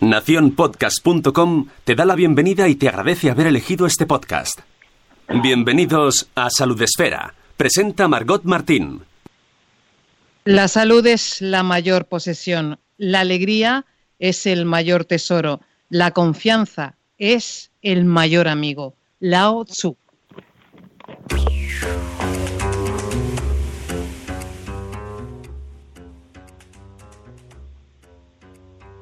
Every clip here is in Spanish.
Naciónpodcast.com te da la bienvenida y te agradece haber elegido este podcast. Bienvenidos a Salud Esfera. Presenta Margot Martín. La salud es la mayor posesión, la alegría es el mayor tesoro, la confianza es el mayor amigo. Lao Tzu.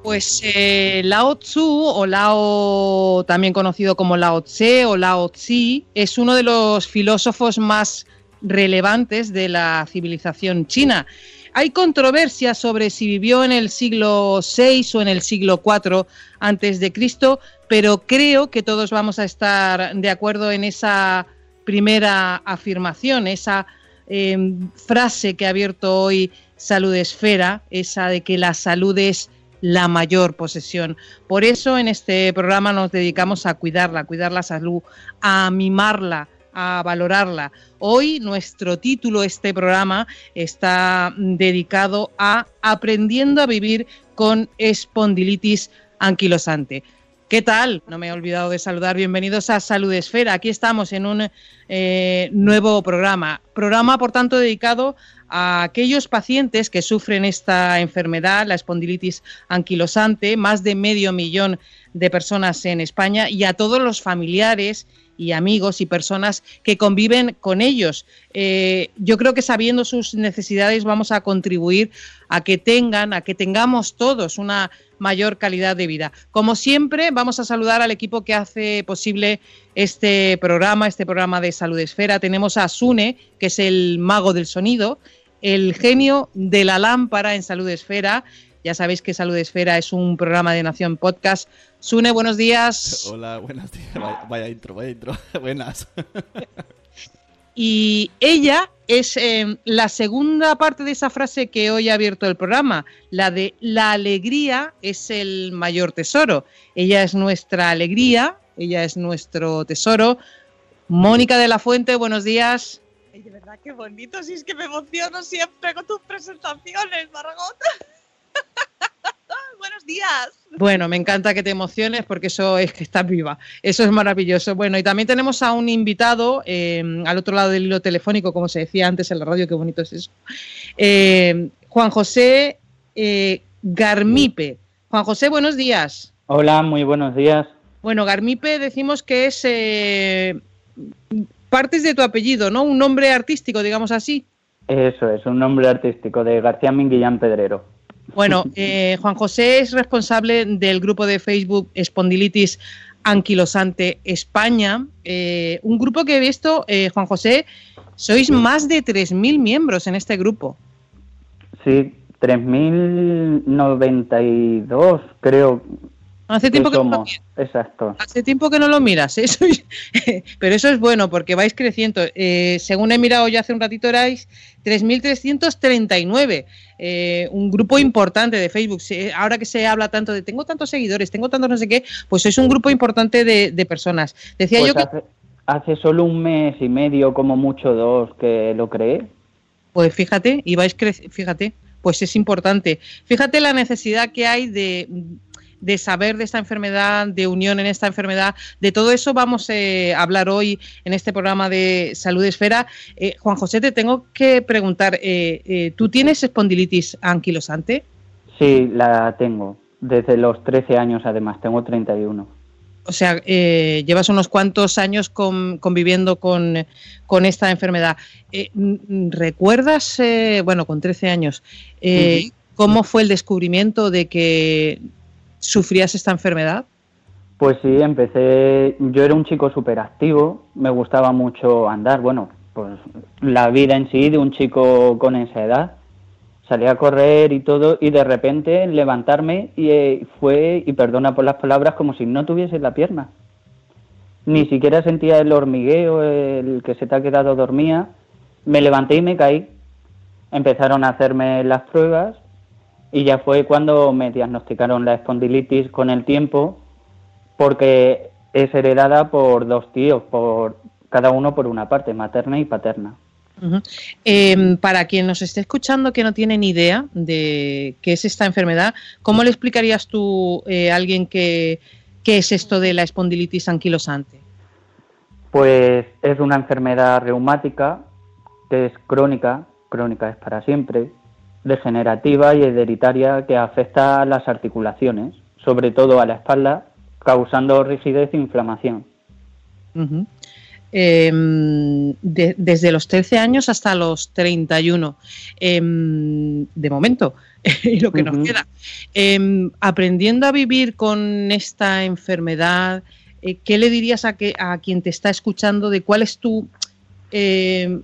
Pues eh, Lao Tzu, o Lao, también conocido como Lao Tse o Lao Tzi, es uno de los filósofos más relevantes de la civilización china. Hay controversia sobre si vivió en el siglo VI o en el siglo IV antes de Cristo, pero creo que todos vamos a estar de acuerdo en esa primera afirmación, esa eh, frase que ha abierto hoy Salud Esfera, esa de que la salud es la mayor posesión. Por eso en este programa nos dedicamos a cuidarla, a cuidar la salud, a mimarla, a valorarla. Hoy nuestro título, este programa, está dedicado a aprendiendo a vivir con espondilitis anquilosante. ¿Qué tal? No me he olvidado de saludar. Bienvenidos a Salud Esfera. Aquí estamos en un eh, nuevo programa. Programa, por tanto, dedicado a aquellos pacientes que sufren esta enfermedad, la espondilitis anquilosante, más de medio millón de personas en España, y a todos los familiares y amigos y personas que conviven con ellos. Eh, yo creo que sabiendo sus necesidades vamos a contribuir a que tengan, a que tengamos todos una mayor calidad de vida. Como siempre, vamos a saludar al equipo que hace posible este programa, este programa de Salud Esfera. Tenemos a Sune, que es el mago del sonido, el genio de la lámpara en Salud Esfera. Ya sabéis que Salud Esfera es un programa de Nación Podcast. Sune, buenos días. Hola, buenos días. Vaya, vaya intro, vaya intro. Buenas. Y ella es eh, la segunda parte de esa frase que hoy ha abierto el programa, la de la alegría es el mayor tesoro. Ella es nuestra alegría, ella es nuestro tesoro. Mónica de la Fuente, buenos días. Ay, de verdad, qué bonito. Si es que me emociono siempre con tus presentaciones, Margot. Buenos días. Bueno, me encanta que te emociones porque eso es que estás viva. Eso es maravilloso. Bueno, y también tenemos a un invitado eh, al otro lado del hilo telefónico, como se decía antes en la radio, qué bonito es eso. Eh, Juan José eh, Garmipe. Juan José, buenos días. Hola, muy buenos días. Bueno, Garmipe decimos que es eh, partes de tu apellido, ¿no? Un nombre artístico, digamos así. Eso es, un nombre artístico de García Minguillán Pedrero. Bueno, eh, Juan José es responsable del grupo de Facebook Espondilitis Anquilosante España, eh, un grupo que he visto, eh, Juan José, sois más de 3.000 miembros en este grupo. Sí, 3.092 creo Hace tiempo que no lo miras. Exacto. Hace tiempo que no lo miras, eso es- pero eso es bueno porque vais creciendo. Eh, según he mirado ya hace un ratito, erais 3.339, eh, un grupo importante de Facebook. Ahora que se habla tanto de tengo tantos seguidores, tengo tantos no sé qué, pues es un grupo importante de, de personas. Decía Pues yo que hace, hace solo un mes y medio, como mucho dos, que lo creé. Pues fíjate, y vais crec- fíjate, pues es importante. Fíjate la necesidad que hay de, de saber de esta enfermedad, de unión en esta enfermedad, de todo eso vamos eh, a hablar hoy en este programa de Salud Esfera. Eh, Juan José, te tengo que preguntar, eh, ¿tú tienes espondilitis anquilosante? Sí, la tengo. Desde los 13 años, además, tengo 31. O sea, llevas unos cuantos años con- conviviendo con, con esta enfermedad. Eh, mm, ¿Recuerdas, bueno, con 13 años, cómo fue el descubrimiento de que sufrías esta enfermedad? Pues sí, empecé. Yo era un chico súper activo, me gustaba mucho andar. Bueno, pues la vida en sí de un chico con esa edad. Salía a correr y todo, y de repente levantarme y eh, fue, y perdona por las palabras, como si no tuviese la pierna. Ni siquiera sentía el hormigueo, el que se te ha quedado dormía. Me levanté y me caí. Empezaron a hacerme las pruebas y ya fue cuando me diagnosticaron la espondilitis con el tiempo porque es heredada por dos tíos, por cada uno por una parte, materna y paterna. Eh, para quien nos esté escuchando que no tiene ni idea de qué es esta enfermedad, ¿cómo le explicarías tú eh, a alguien que, qué es esto de la espondilitis anquilosante? Pues es una enfermedad reumática que es crónica, crónica es para siempre, degenerativa y hereditaria que afecta a las articulaciones, sobre todo a la espalda, causando rigidez e inflamación. Eh, de- desde los 13 años hasta los 31, em, de momento, y lo que nos queda. Em, aprendiendo a vivir con esta enfermedad, eh, ¿qué le dirías a, que, a quien te está escuchando de cuál es tu em,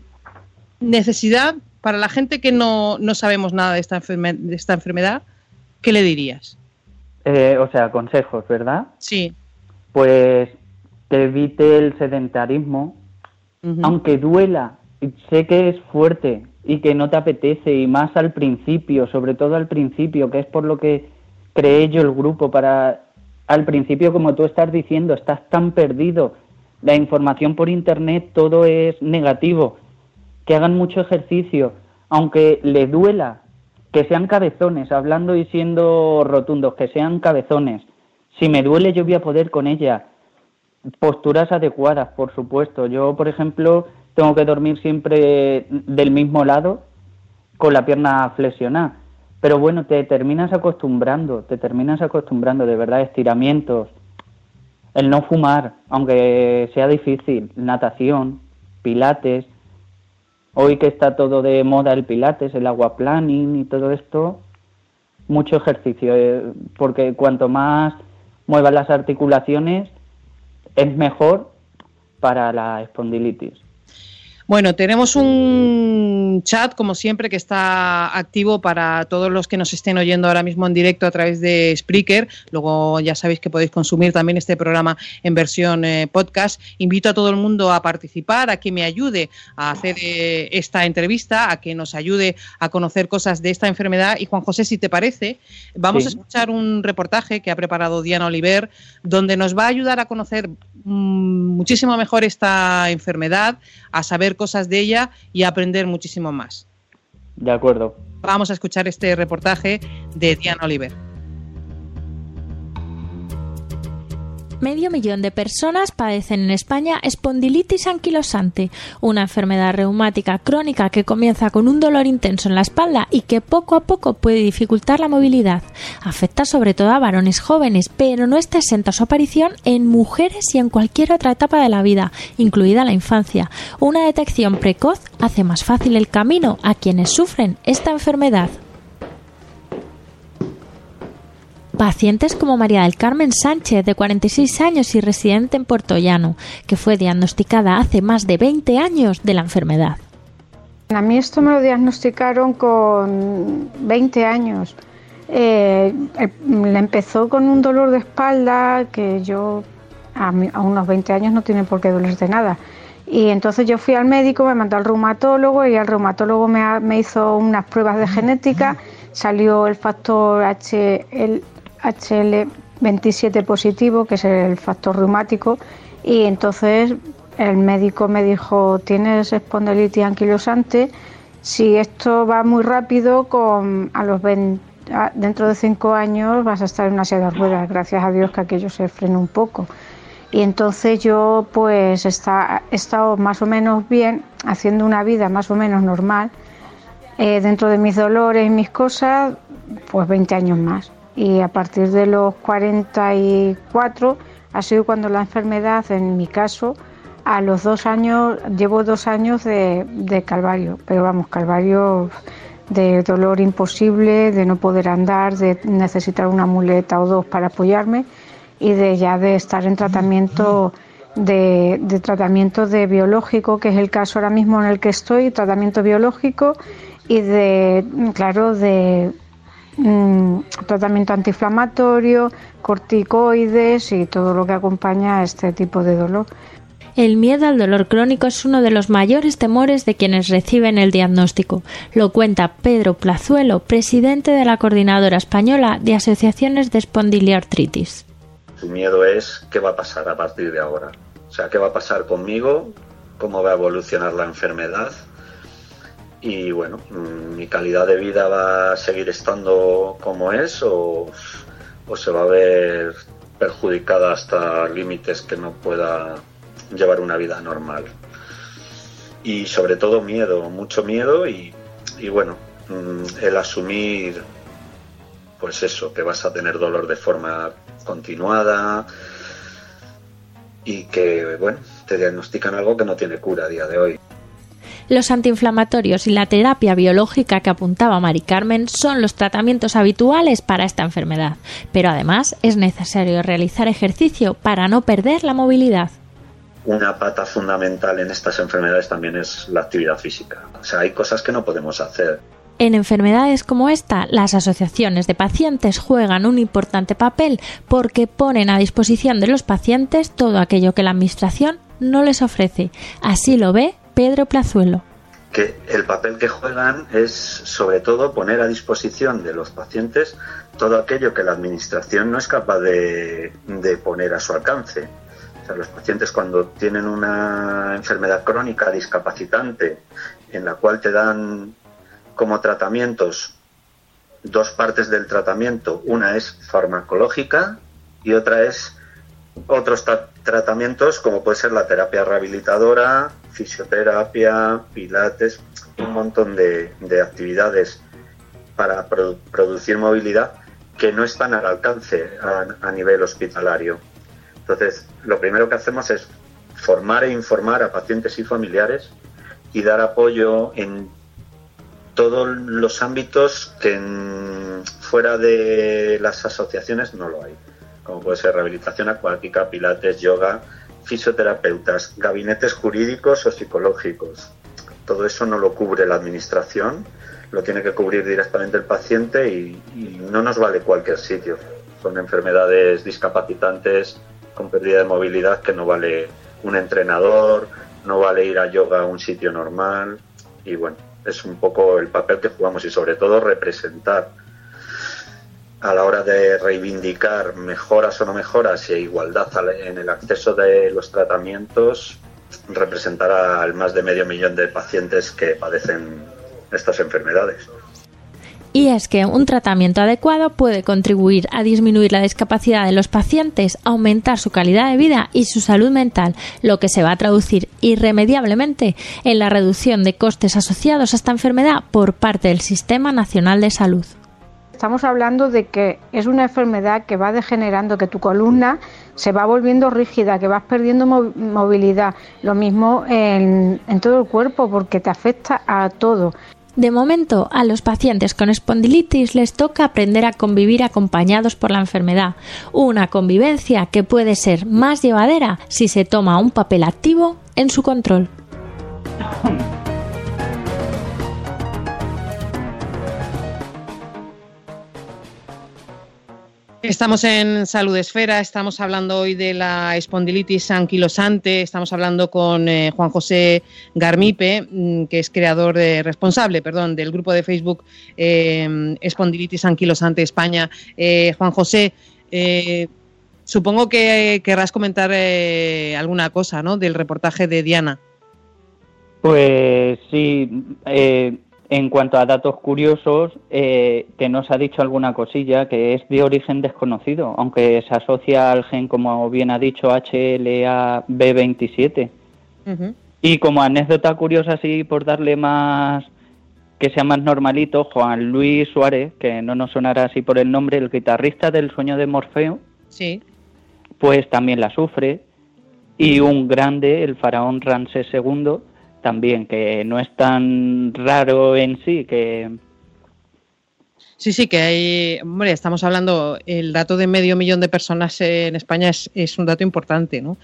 necesidad para la gente que no, no sabemos nada de esta, enferme- de esta enfermedad? ¿Qué le dirías? Eh, o sea, consejos, ¿verdad? Sí. Pues que evite el sedentarismo, aunque duela, y sé que es fuerte y que no te apetece, y más al principio, sobre todo al principio, que es por lo que creé yo el grupo, para al principio, como tú estás diciendo, estás tan perdido, la información por internet, todo es negativo, que hagan mucho ejercicio, aunque le duela, que sean cabezones, hablando y siendo rotundos, que sean cabezones. Si me duele, yo voy a poder con ella posturas adecuadas, por supuesto. Yo, por ejemplo, tengo que dormir siempre del mismo lado con la pierna flexionada. Pero bueno, te terminas acostumbrando, te terminas acostumbrando, de verdad, estiramientos, el no fumar, aunque sea difícil, natación, pilates. Hoy que está todo de moda el pilates, el aquaplaning y todo esto, mucho ejercicio, eh, porque cuanto más muevas las articulaciones, es mejor para la espondilitis. Bueno, tenemos un chat, como siempre, que está activo para todos los que nos estén oyendo ahora mismo en directo a través de Spreaker. Luego ya sabéis que podéis consumir también este programa en versión eh, podcast. Invito a todo el mundo a participar, a que me ayude a hacer eh, esta entrevista, a que nos ayude a conocer cosas de esta enfermedad. Y Juan José, si te parece, vamos Sí. a escuchar un reportaje que ha preparado Diana Oliver, donde nos va a ayudar a conocer mm, muchísimo mejor esta enfermedad, a saber cosas de ella y a aprender muchísimo más. De acuerdo. Vamos a escuchar este reportaje de Diana Oliver. Medio millón de personas padecen en España espondilitis anquilosante, una enfermedad reumática crónica que comienza con un dolor intenso en la espalda y que poco a poco puede dificultar la movilidad. Afecta sobre todo a varones jóvenes, pero no está exenta su aparición en mujeres y en cualquier otra etapa de la vida, incluida la infancia. Una detección precoz hace más fácil el camino a quienes sufren esta enfermedad. Pacientes como María del Carmen Sánchez, de 46 años y residente en Puerto Llano, que fue diagnosticada hace más de 20 años de la enfermedad. A mí esto me lo diagnosticaron con 20 años. eh, eh, le empezó con un dolor de espalda que yo a, a, unos 20 años no tiene por qué dolerse nada. Y entonces yo fui al médico, me mandó al reumatólogo y el reumatólogo me, me hizo unas pruebas de genética, salió el factor H, el HL27 positivo, que es el factor reumático, y entonces el médico me dijo, tienes espondilitis anquilosante, si esto va muy rápido, con, a los 20, dentro de cinco años vas a estar en una silla de ruedas, gracias a Dios que aquello se frene un poco. Y entonces yo pues está, he estado más o menos bien, haciendo una vida más o menos normal, eh, dentro de mis dolores y mis cosas, pues 20 años más. Y a partir de los 44 ha sido cuando la enfermedad, en mi caso, a los dos años, llevo dos años de, de calvario, pero vamos, calvario de dolor imposible, de no poder andar, de necesitar una muleta o dos para apoyarme y de ya de estar en tratamiento de, de, tratamiento de biológico, que es el caso ahora mismo en el que estoy, tratamiento biológico y de, claro, de mm, tratamiento antiinflamatorio, corticoides y todo lo que acompaña a este tipo de dolor. El miedo al dolor crónico es uno de los mayores temores de quienes reciben el diagnóstico. Lo cuenta Pedro Plazuelo, presidente de la Coordinadora Española de Asociaciones de Espondiliartritis. Su miedo es qué va a pasar a partir de ahora. O sea, qué va a pasar conmigo, cómo va a evolucionar la enfermedad y bueno, mm, mi calidad de vida va a seguir estando como es o, o se va a ver perjudicada hasta límites que no pueda llevar una vida normal. Y sobre todo miedo, mucho miedo y, y bueno, mm, el asumir pues eso, que vas a tener dolor de forma continuada y que, bueno, te diagnostican algo que no tiene cura a día de hoy. Los antiinflamatorios y la terapia biológica que apuntaba Mari Carmen son los tratamientos habituales para esta enfermedad, pero además es necesario realizar ejercicio para no perder la movilidad. Una pata fundamental en estas enfermedades también es la actividad física. O sea, hay cosas que no podemos hacer. En enfermedades como esta, las asociaciones de pacientes juegan un importante papel porque ponen a disposición de los pacientes todo aquello que la Administración no les ofrece. Así lo ve Pedro Plazuelo. Que el papel que juegan es sobre todo poner a disposición de los pacientes todo aquello que la Administración no es capaz de, poner a su alcance. Los pacientes cuando tienen una enfermedad crónica discapacitante en la cual te dan como tratamientos dos partes del tratamiento. Una es farmacológica y otra es otros tratamientos como puede ser la terapia rehabilitadora, fisioterapia, pilates, un montón de, de actividades para produ producir movilidad que no están al alcance a, nivel hospitalario. Entonces, lo primero que hacemos es formar e informar a pacientes y familiares y dar apoyo en todos los ámbitos que fuera de las asociaciones no lo hay, como puede ser rehabilitación acuática, pilates, yoga, fisioterapeutas, gabinetes jurídicos o psicológicos. Todo eso no lo cubre la administración, lo tiene que cubrir directamente el paciente y, no nos vale cualquier sitio. Son enfermedades discapacitantes con pérdida de movilidad que no vale un entrenador, no vale ir a yoga a un sitio normal y bueno, es un poco el papel que jugamos y sobre todo representar a la hora de reivindicar mejoras o no mejoras e igualdad en el acceso de los tratamientos, representar al más de medio millón de pacientes que padecen estas enfermedades y es que un tratamiento adecuado puede contribuir a disminuir la discapacidad de los pacientes, aumentar su calidad de vida y su salud mental, lo que se va a traducir irremediablemente en la reducción de costes asociados a esta enfermedad por parte del Sistema Nacional de Salud. Estamos hablando de que es una enfermedad que va degenerando, que tu columna se va volviendo rígida, que vas perdiendo movilidad. Lo mismo en, en todo el cuerpo porque te afecta a todo. De momento, a los pacientes con espondilitis les toca aprender a convivir acompañados por la enfermedad, una convivencia que puede ser más llevadera si se toma un papel activo en su control. Estamos en Salud Esfera, estamos hablando hoy de la espondilitis anquilosante, estamos hablando con eh, Juan José Garmipe, mm, que es creador de, responsable, perdón, del grupo de Facebook eh, Espondilitis Anquilosante España. Eh, Juan José, supongo que querrás comentar alguna cosa, ¿no? Del reportaje de Diana. Pues sí, eh, en cuanto a datos curiosos, eh, que nos ha dicho alguna cosilla que es de origen desconocido, aunque se asocia al gen, como bien ha dicho, HLA-B27. Y como anécdota curiosa, así por darle más, que sea más normalito, Juan Luis Suárez, que no nos sonará así por el nombre, el guitarrista del sueño de Morfeo, Sí. pues también la sufre. Y un grande, el faraón Ramsés II, también, que no es tan raro en sí, que Sí, sí, que hay, hombre, estamos hablando, el dato de medio millón de personas en España es, es un dato importante, ¿no?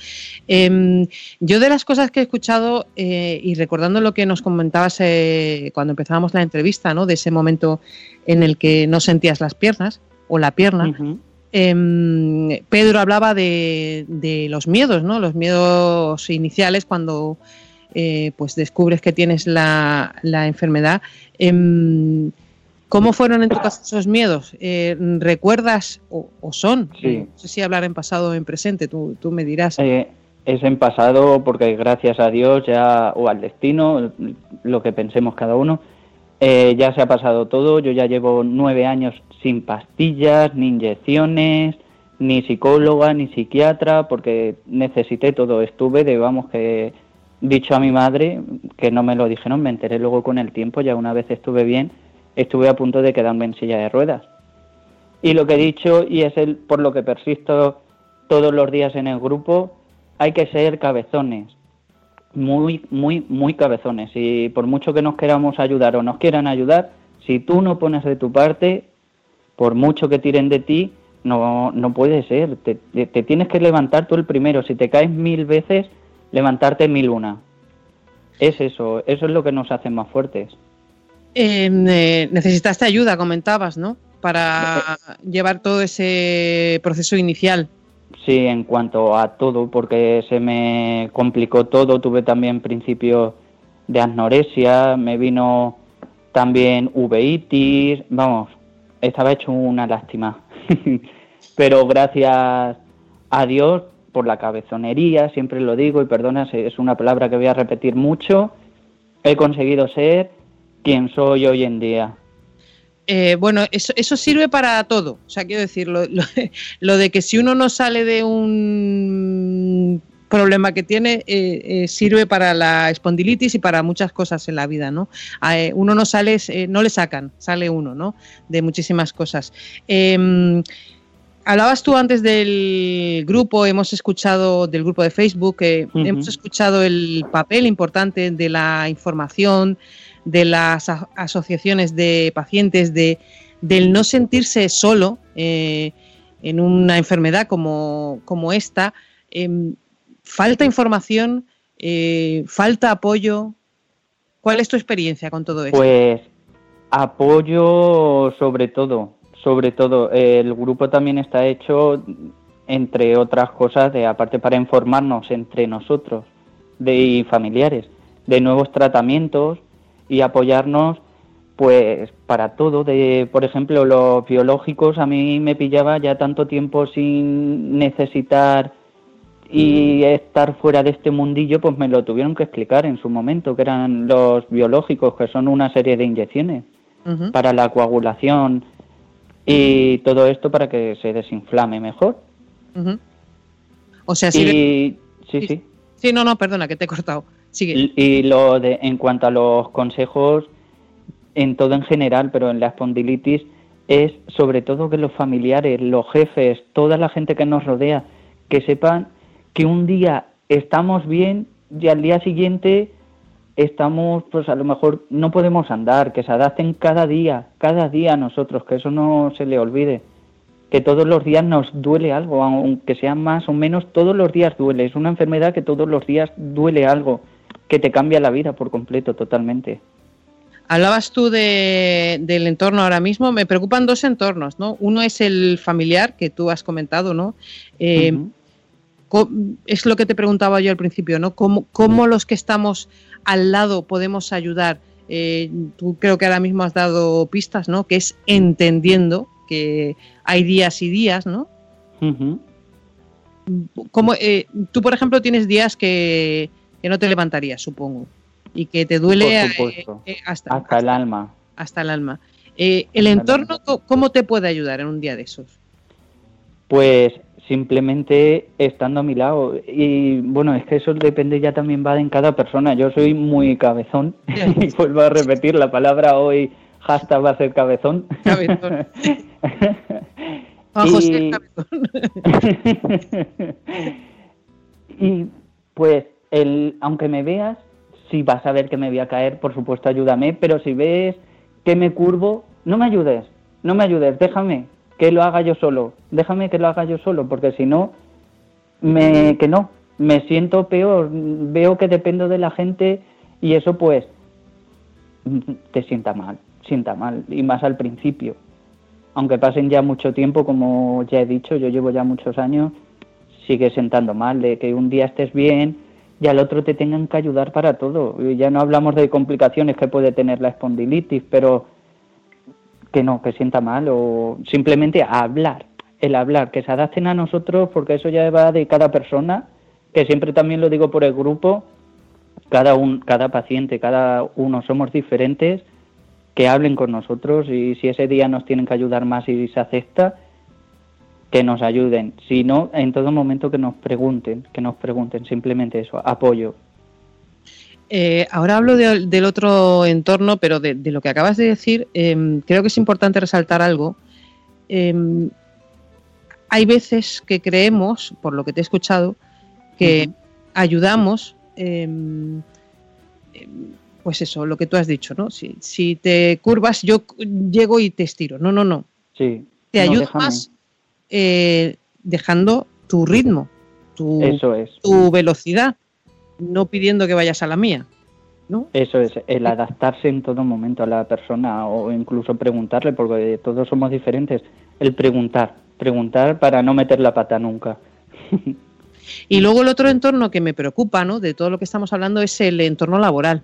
Em, yo de las cosas que he escuchado eh, y recordando lo que nos comentabas eh, cuando empezábamos la entrevista, ¿no? De ese momento en el que no sentías las piernas o la pierna, em, Pedro hablaba de, de los miedos, ¿no? Los miedos iniciales cuando eh, pues descubres que tienes la, la enfermedad. Em, ¿Cómo fueron en tu caso esos miedos? Eh, ¿Recuerdas o, o son? Sí. No sé si hablar en pasado o en presente, tú, tú me dirás. Eh, es en pasado porque gracias a Dios ya, o al destino, lo que pensemos cada uno, eh, ya se ha pasado todo. Yo ya llevo nueve años sin pastillas, ni inyecciones, ni psicóloga, ni psiquiatra, porque necesité todo. Estuve de, vamos, que dicho a mi madre, que no me lo dijeron, me enteré luego con el tiempo, ya una vez estuve bien, estuve a punto de quedarme en silla de ruedas. Y lo que he dicho, y es el por lo que persisto todos los días en el grupo, hay que ser cabezones, muy, muy, muy cabezones. Y por mucho que nos queramos ayudar o nos quieran ayudar, si tú no pones de tu parte, por mucho que tiren de ti, no, no puede ser. Te, te- te tienes que levantar tú el primero. Si te caes mil veces, levantarte mil una. Es eso, eso es lo que nos hace más fuertes. Em, eh, necesitaste ayuda, comentabas, ¿no? Para llevar todo ese proceso inicial. Sí, en cuanto a todo, porque se me complicó todo. Tuve también principios de anorexia, me vino también uveitis, vamos, estaba hecho una lástima. Pero gracias a Dios por la cabezonería, siempre lo digo y perdona, es una palabra que voy a repetir mucho, he conseguido ser quien soy hoy en día. Eh, bueno, eso, eso sirve para todo. O sea, quiero decir, lo, lo- de que si uno no sale de un problema que tiene, eh, eh, sirve para la espondilitis y para muchas cosas en la vida, ¿no? Uno no sale, no le sacan, sale uno, ¿no? De muchísimas cosas. Hablabas tú antes del grupo, hemos escuchado del grupo de Facebook, eh, hemos escuchado el papel importante de la información, de las asociaciones de pacientes, de, del no sentirse solo eh, en una enfermedad como, como esta. Em, falta información, eh, falta apoyo. ¿Cuál es tu experiencia con todo esto? Pues apoyo sobre todo, sobre todo. El grupo también está hecho, entre otras cosas, de aparte para informarnos entre nosotros de, y familiares de nuevos tratamientos y apoyarnos pues para todo de por ejemplo los biológicos a mí me pillaba ya tanto tiempo sin necesitar y estar fuera de este mundillo, pues me lo tuvieron que explicar en su momento, que eran los biológicos, que son una serie de inyecciones para la coagulación y todo esto para que se desinflame mejor. Ujú. O sea, Y sí, sí. Sí, no, no, perdona, que te he cortado. Sigue. Y y lo de en cuanto a los consejos en todo en general, pero en la espondilitis es sobre todo que los familiares, los jefes, toda la gente que nos rodea, que sepan que un día estamos bien y al día siguiente estamos, pues a lo mejor no podemos andar, que se adapten cada día, cada día a nosotros, que eso no se le olvide, que todos los días nos duele algo, aunque sea más o menos, todos los días duele, es una enfermedad que todos los días duele algo, que te cambia la vida por completo, totalmente. Hablabas tú de, del entorno ahora mismo. Me preocupan dos entornos, ¿no? Uno es el familiar que tú has comentado, ¿no? Eh, Es lo que te preguntaba yo al principio, ¿no? ¿Cómo, cómo los que estamos al lado podemos ayudar? Eh, tú creo que ahora mismo has dado pistas, ¿no? Que es entendiendo que hay días y días, ¿no? Como, eh, tú, por ejemplo, tienes días que, que no te levantarías, supongo, y que te duele eh, eh, hasta, Hasta el alma. hasta el alma. Eh, ¿El entorno cómo te puede ayudar en un día de esos? Pues simplemente estando a mi lado. Y bueno, es que eso depende ya también va en cada persona. Yo soy muy cabezón. y vuelvo a repetir la palabra hoy, hashtag va a ser cabezón. Cabezón. Juan José y pues el, aunque me veas, si vas a ver que me voy a caer, por supuesto ayúdame, pero si ves que me curvo, no me ayudes, no me ayudes, déjame que lo haga yo solo, déjame que lo haga yo solo, porque si no, me, que no, me siento peor, veo que dependo de la gente y eso pues te sienta mal, sienta mal, y más al principio. Aunque pasen ya mucho tiempo, como ya he dicho, yo llevo ya muchos años, sigue sentando mal, de que un día estés bien y al otro te tengan que ayudar para todo. Ya no hablamos de complicaciones que puede tener la espondilitis, pero que no, que sienta mal o simplemente a hablar, el hablar, que se adapten a nosotros porque eso ya va de cada persona, que siempre también lo digo por el grupo, cada, un, cada paciente, cada uno somos diferentes, que hablen con nosotros y si ese día nos tienen que ayudar más y se acepta, que nos ayuden. Si no, en todo momento que nos pregunten, que nos pregunten, simplemente eso, apoyo. Eh, ahora hablo de- del otro entorno, pero de, de lo que acabas de decir, em, creo que es importante resaltar algo. Em, hay veces que creemos, por lo que te he escuchado, que ayudamos, em, pues eso, lo que tú has dicho, ¿no? Si, si te curvas, yo llego y te estiro. No, no, no. Sí. Te No, ayudo más eh, dejando tu ritmo, tu, Eso es. tu velocidad, no pidiendo que vayas a la mía. Eso es, el adaptarse en todo momento a la persona o incluso preguntarle, porque todos somos diferentes. El preguntar, preguntar para no meter la pata nunca. Y luego el otro entorno que me preocupa, ¿no? De todo lo que estamos hablando es el entorno laboral.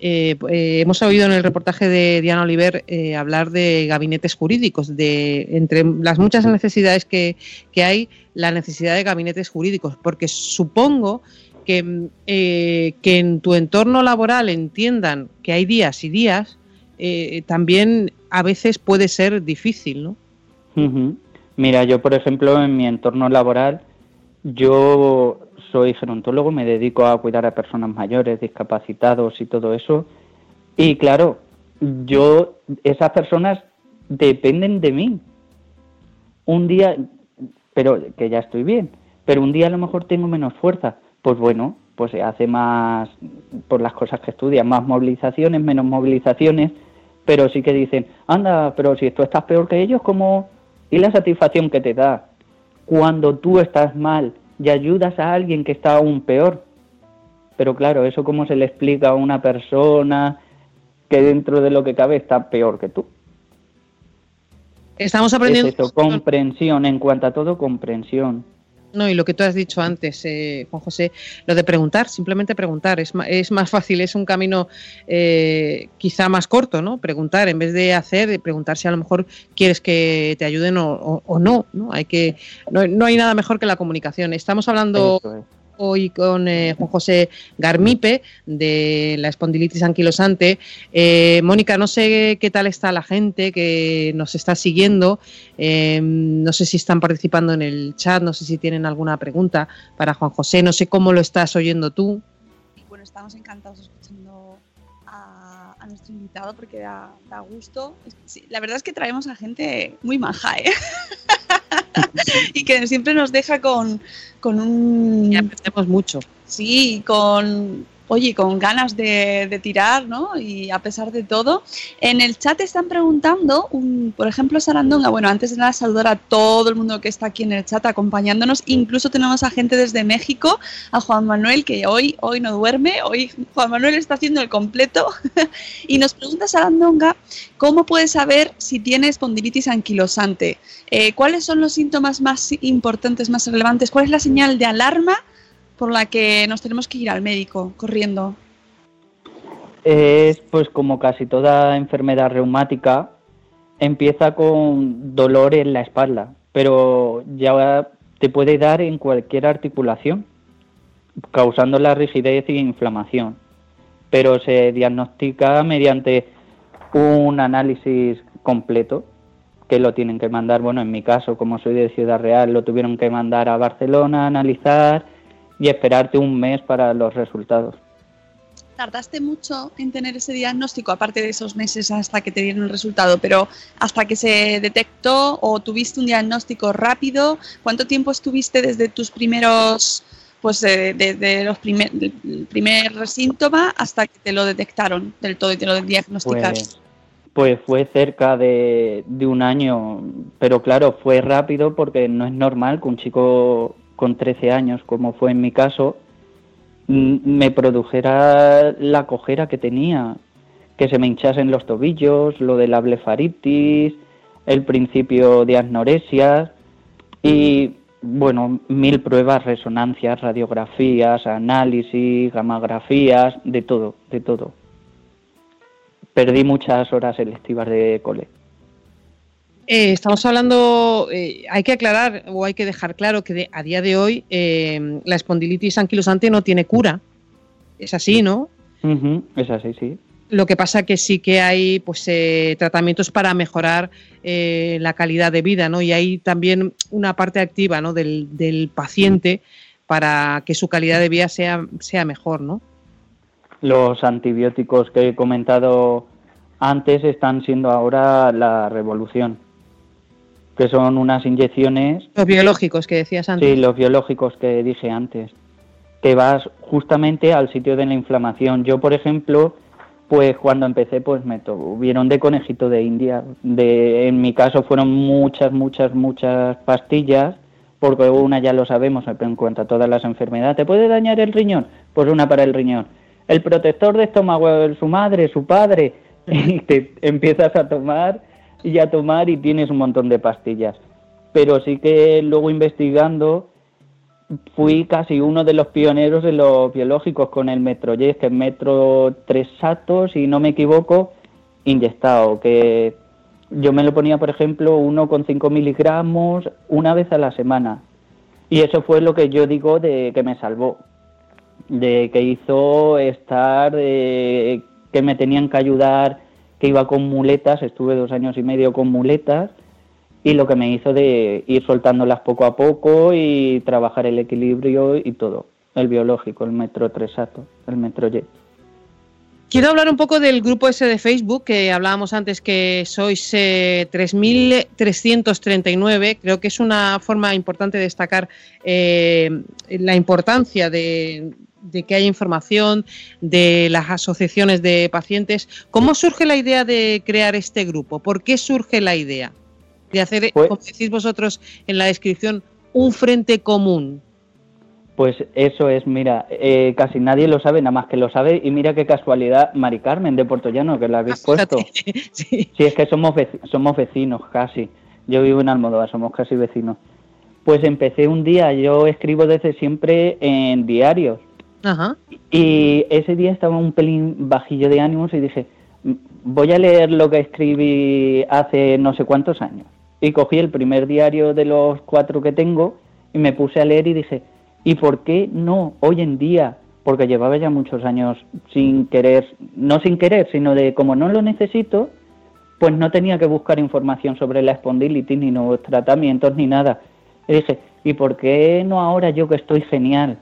Eh, eh, hemos oído en el reportaje de Diana Oliver eh, hablar de gabinetes jurídicos, de entre las muchas necesidades que, que hay, la necesidad de gabinetes jurídicos, porque supongo que, eh, que en tu entorno laboral entiendan que hay días y días, eh, también a veces puede ser difícil, ¿no? Mira, yo por ejemplo en mi entorno laboral, yo soy gerontólogo, me dedico a cuidar a personas mayores, discapacitados y todo eso. Y claro, yo, esas personas dependen de mí. Un día, pero que ya estoy bien, pero un día a lo mejor tengo menos fuerza. Pues bueno, pues se hace más, por las cosas que estudian, más movilizaciones, menos movilizaciones, pero sí que dicen, anda, pero si tú estás peor que ellos, ¿cómo? Y la satisfacción que te da cuando tú estás mal y ayudas a alguien que está aún peor. Pero claro, eso cómo se le explica a una persona que dentro de lo que cabe está peor que tú. Estamos aprendiendo Es eso, comprensión, en cuanto a todo, comprensión. No, y lo que tú has dicho antes, eh, Juan José, lo de preguntar, simplemente preguntar, es, es más fácil, es un camino eh, quizá más corto, ¿no? Preguntar, en vez de hacer, preguntar si a lo mejor quieres que te ayuden o, o- o no, ¿no? Hay que, no, no hay nada mejor que la comunicación. Estamos hablando. Hoy con eh, Juan José Garmipe de la espondilitis anquilosante. Eh, Mónica, no sé qué tal está la gente que nos está siguiendo. Eh, no sé si están participando en el chat, no sé si tienen alguna pregunta para Juan José, no sé cómo lo estás oyendo tú. Bueno, estamos encantados a, nuestro invitado porque da, da gusto. Sí, la verdad es que traemos a gente muy maja, ¿eh? y que siempre nos deja con, con un... Y aprendemos mucho. Sí, con, oye, con ganas de, tirar, ¿no? Y a pesar de todo. En el chat están preguntando, un, por ejemplo, Sarandonga, bueno, antes de nada saludar a todo el mundo que está aquí en el chat acompañándonos. Incluso tenemos a gente desde México, a Juan Manuel, que hoy, hoy no duerme, hoy Juan Manuel está haciendo el completo. y nos pregunta Sarandonga, ¿cómo puedes saber si tienes espondilitis anquilosante? Eh, ¿Cuáles son los síntomas más importantes, más relevantes? ¿Cuál es la señal de alarma? Por la que nos tenemos que ir al médico corriendo? Es pues como casi toda enfermedad reumática, empieza con dolor en la espalda, pero ya te puede dar en cualquier articulación, causando la rigidez e inflamación. Pero se diagnostica mediante un análisis completo que lo tienen que mandar, bueno, en mi caso, como soy de Ciudad Real, lo tuvieron que mandar a Barcelona a analizar y esperarte un mes para los resultados. Tardaste mucho en tener ese diagnóstico, aparte de esos meses hasta que te dieron el resultado, pero hasta que se detectó o tuviste un diagnóstico rápido, ¿cuánto tiempo estuviste desde tus primeros, pues desde los primer, el primer síntoma hasta que te lo detectaron del todo y te lo diagnosticaron? Pues, pues fue cerca de, de un año, pero claro, fue rápido porque no es normal que un chico con 13 años, como fue en mi caso, me produjera la cojera que tenía, que se me hinchasen los tobillos, lo de la blefaritis, el principio de anorexia y, bueno, mil pruebas, resonancias, radiografías, análisis, gamografías, de todo, de todo. Perdí muchas horas electivas de cole. Eh, estamos hablando, eh, hay que aclarar o hay que dejar claro que a día de hoy eh, la espondilitis anquilosante no tiene cura. Es así, ¿no? es así, sí. Lo que pasa que sí que hay pues tratamientos para mejorar la calidad de vida, ¿no? Y hay también una parte activa, ¿no? Del, del paciente para que su calidad de vida sea, sea mejor, ¿no? Los antibióticos que he comentado antes están siendo ahora la revolución que son unas inyecciones. Los biológicos que decías antes. Sí, los biológicos que dije antes. Que vas justamente al sitio de la inflamación. Yo, por ejemplo, pues cuando empecé, pues me tuvieron de conejito de India. De, en mi caso fueron muchas, muchas, muchas pastillas, porque una ya lo sabemos en cuanto a todas las enfermedades. ¿Te puede dañar el riñón? Pues una para el riñón. El protector de estómago, su madre, su padre, y te empiezas a tomar y a tomar y tienes un montón de pastillas. Pero sí que luego investigando fui casi uno de los pioneros de los biológicos con el Metroyes, que es Metro Tresato, si no me equivoco, inyectado, que yo me lo ponía, por ejemplo, uno con 5 miligramos una vez a la semana. Y eso fue lo que yo digo de que me salvó, de que hizo estar, que me tenían que ayudar que iba con muletas, estuve dos años y medio con muletas y lo que me hizo de ir soltándolas poco a poco y trabajar el equilibrio y todo, el biológico, el metro tresato, el metro jet. Quiero hablar un poco del grupo ese de Facebook que hablábamos antes que sois 3.339. Eh, Creo que es una forma importante de destacar eh, la importancia de, de que haya información de las asociaciones de pacientes. ¿Cómo surge la idea de crear este grupo? ¿Por qué surge la idea de hacer, pues como decís vosotros en la descripción, un frente común? Pues eso es, mira, eh, casi nadie lo sabe, nada más que lo sabe, y mira qué casualidad, Mari Carmen de Puerto Llano, que la habéis ah, puesto. sí. es que somos, somos vecinos casi. Yo vivo en Almodóvar, somos casi vecinos. Pues empecé un día, yo escribo desde siempre en diarios, y ese día estaba un pelín bajillo de ánimos y dije, voy a leer lo que escribí hace no sé cuántos años. Y cogí el primer diario de los cuatro que tengo y me puse a leer y dije, ¿y por qué no hoy en día? Porque llevaba ya muchos años sin querer, no sin querer, sino de como no lo necesito, pues no tenía que buscar información sobre la espondilitis, ni nuevos tratamientos, ni nada. Y dije, ¿y por qué no ahora yo que estoy genial?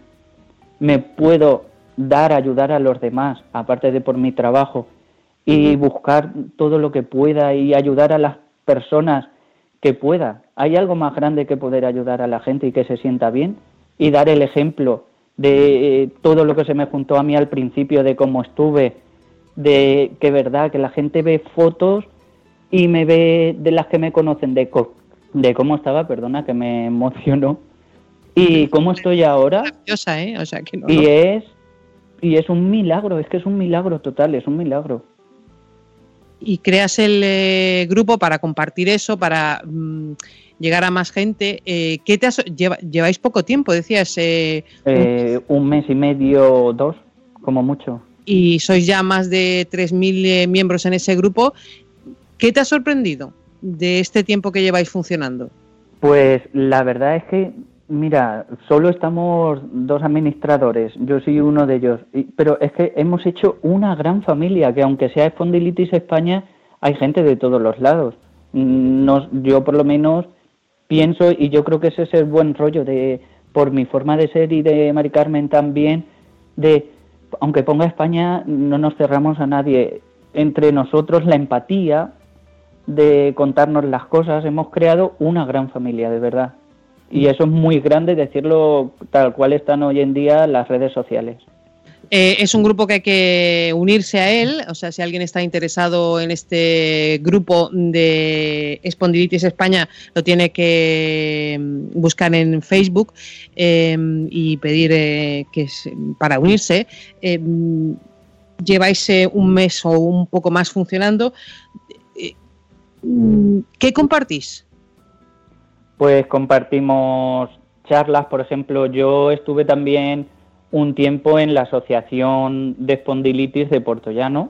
Me puedo dar, ayudar a los demás, aparte de por mi trabajo, y buscar todo lo que pueda y ayudar a las personas que pueda. ¿Hay algo más grande que poder ayudar a la gente y que se sienta bien? Y dar el ejemplo de todo lo que se me juntó a mí al principio, de cómo estuve, de que verdad, que la gente ve fotos y me ve de las que me conocen, de, de cómo estaba, perdona, que me emocionó, y cómo estoy ahora. ¿eh? O sea, que no, y es y es un milagro, es que es un milagro total, es un milagro. Y creas el eh, grupo para compartir eso, para mm, llegar a más gente. Eh, ¿qué te lleváis poco tiempo, decías? Eh, un mes y medio, dos, como mucho. Y sois ya más de 3.000 miembros en ese grupo. ¿Qué te ha sorprendido de este tiempo que lleváis funcionando? Pues la verdad es que Mira, solo estamos dos administradores, yo soy uno de ellos, pero es que hemos hecho una gran familia, que aunque sea Espondilitis España, hay gente de todos los lados. Yo por lo menos pienso, y yo creo que ese es el buen rollo de, por mi forma de ser y de Mari Carmen también, de, aunque ponga España, no nos cerramos a nadie. Entre nosotros la empatía de contarnos las cosas, hemos creado una gran familia, de verdad. Y eso es muy grande decirlo tal cual están hoy en día las redes sociales. Eh, es un grupo que hay que unirse a él, o sea, si alguien está interesado en este grupo de Espondilitis España, lo tiene que mm, buscar en Facebook em, y pedir eh, que es, para unirse. Em, lleváis eh, un mes o un poco más funcionando. Mm, ¿Qué compartís? Pues compartimos charlas, por ejemplo, yo estuve también un tiempo en la Asociación de Espondilitis de Llano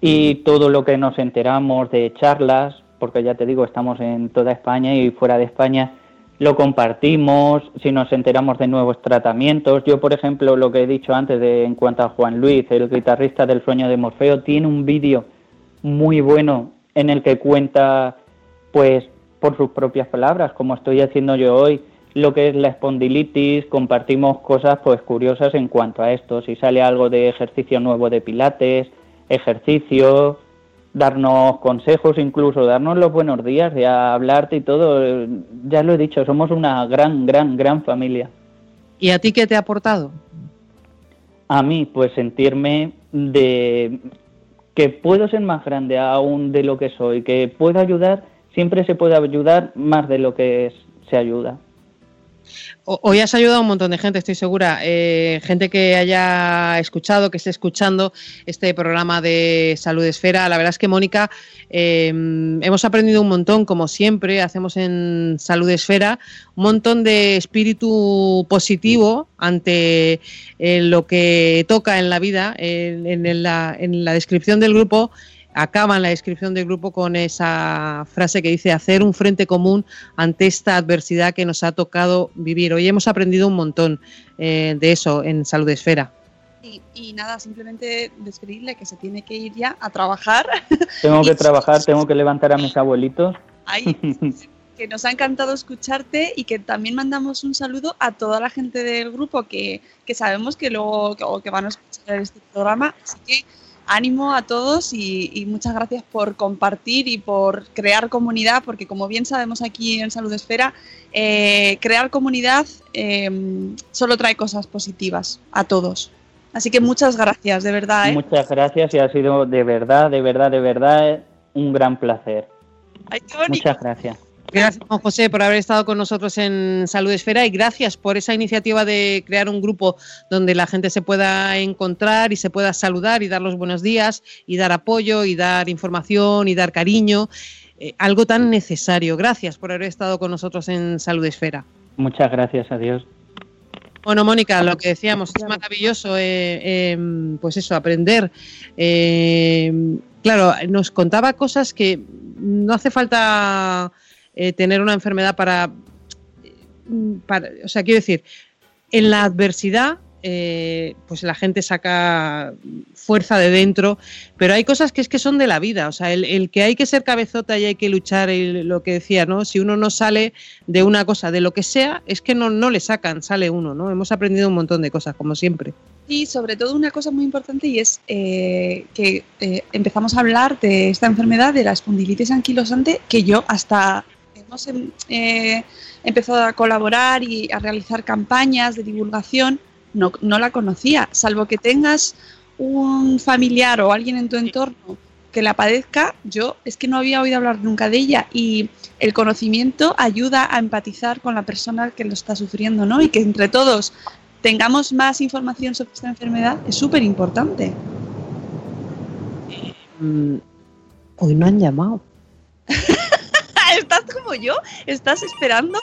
y todo lo que nos enteramos de charlas, porque ya te digo, estamos en toda España y fuera de España, lo compartimos, si nos enteramos de nuevos tratamientos. Yo, por ejemplo, lo que he dicho antes de, en cuanto a Juan Luis, el guitarrista del sueño de Morfeo, tiene un vídeo muy bueno en el que cuenta pues por sus propias palabras, como estoy haciendo yo hoy, lo que es la espondilitis, compartimos cosas pues curiosas en cuanto a esto, si sale algo de ejercicio nuevo de pilates, ejercicio, darnos consejos, incluso darnos los buenos días, de hablarte y todo, ya lo he dicho, somos una gran, gran, gran familia. ¿Y a ti qué te ha aportado? A mí, pues sentirme de que puedo ser más grande aún de lo que soy, que puedo ayudar siempre se puede ayudar más de lo que se ayuda. Hoy has ayudado a un montón de gente, estoy segura. Eh, gente que haya escuchado, que esté escuchando este programa de Salud Esfera. La verdad es que, Mónica, eh, hemos aprendido un montón, como siempre hacemos en Salud Esfera, un montón de espíritu positivo ante eh, lo que toca en la vida. en la descripción del grupo acaban la descripción del grupo con esa frase que dice hacer un frente común ante esta adversidad que nos ha tocado vivir. Hoy hemos aprendido un montón eh, de eso en Salud Esfera. Y, nada, simplemente despedirle que se tiene que ir ya a trabajar. Tengo que trabajar, tengo que levantar a mis abuelitos. que nos ha encantado escucharte y que también mandamos un saludo a toda la gente del grupo que, sabemos que luego que, que van a escuchar este programa. Así que ánimo a todos y, muchas gracias por compartir y por crear comunidad, porque como bien sabemos aquí en Salud Esfera, eh, crear comunidad em, solo trae cosas positivas a todos. Así que muchas gracias, de verdad. ¿eh? Muchas gracias y ha sido de verdad, de verdad, de verdad un gran placer. muchas gracias. Gracias, Juan José, por haber estado con nosotros en Salud Esfera y gracias por esa iniciativa de crear un grupo donde la gente se pueda encontrar y se pueda saludar y dar los buenos días y dar apoyo y dar información y dar cariño. Eh, algo tan necesario. Gracias por haber estado con nosotros en Salud Esfera. Muchas gracias, adiós. Bueno, Mónica, lo que decíamos, es maravilloso, eh, em, pues eso, aprender. Eh, claro, nos contaba cosas que no hace falta eh, tener una enfermedad para, para, o sea, quiero decir, en la adversidad, eh, pues la gente saca fuerza de dentro, pero hay cosas que es que son de la vida, o sea, el, que hay que ser cabezota y hay que luchar, y lo que decía, ¿no? Si uno no sale de una cosa, de lo que sea, es que no, no le sacan, sale uno, ¿no? Hemos aprendido un montón de cosas, como siempre. Y sobre todo una cosa muy importante y es eh, que empezamos a hablar de esta enfermedad de la espondilitis anquilosante que yo hasta hemos em, eh, empezado a colaborar y a realizar campañas de divulgación no, no la conocía, salvo que tengas un familiar o alguien en tu entorno que la padezca, yo es que no había oído hablar nunca de ella y el conocimiento ayuda a empatizar con la persona que lo está sufriendo, ¿no? Y que entre todos tengamos más información sobre esta enfermedad es súper importante. Mm, hoy no han llamado. ¿Estás como yo? ¿Estás esperando?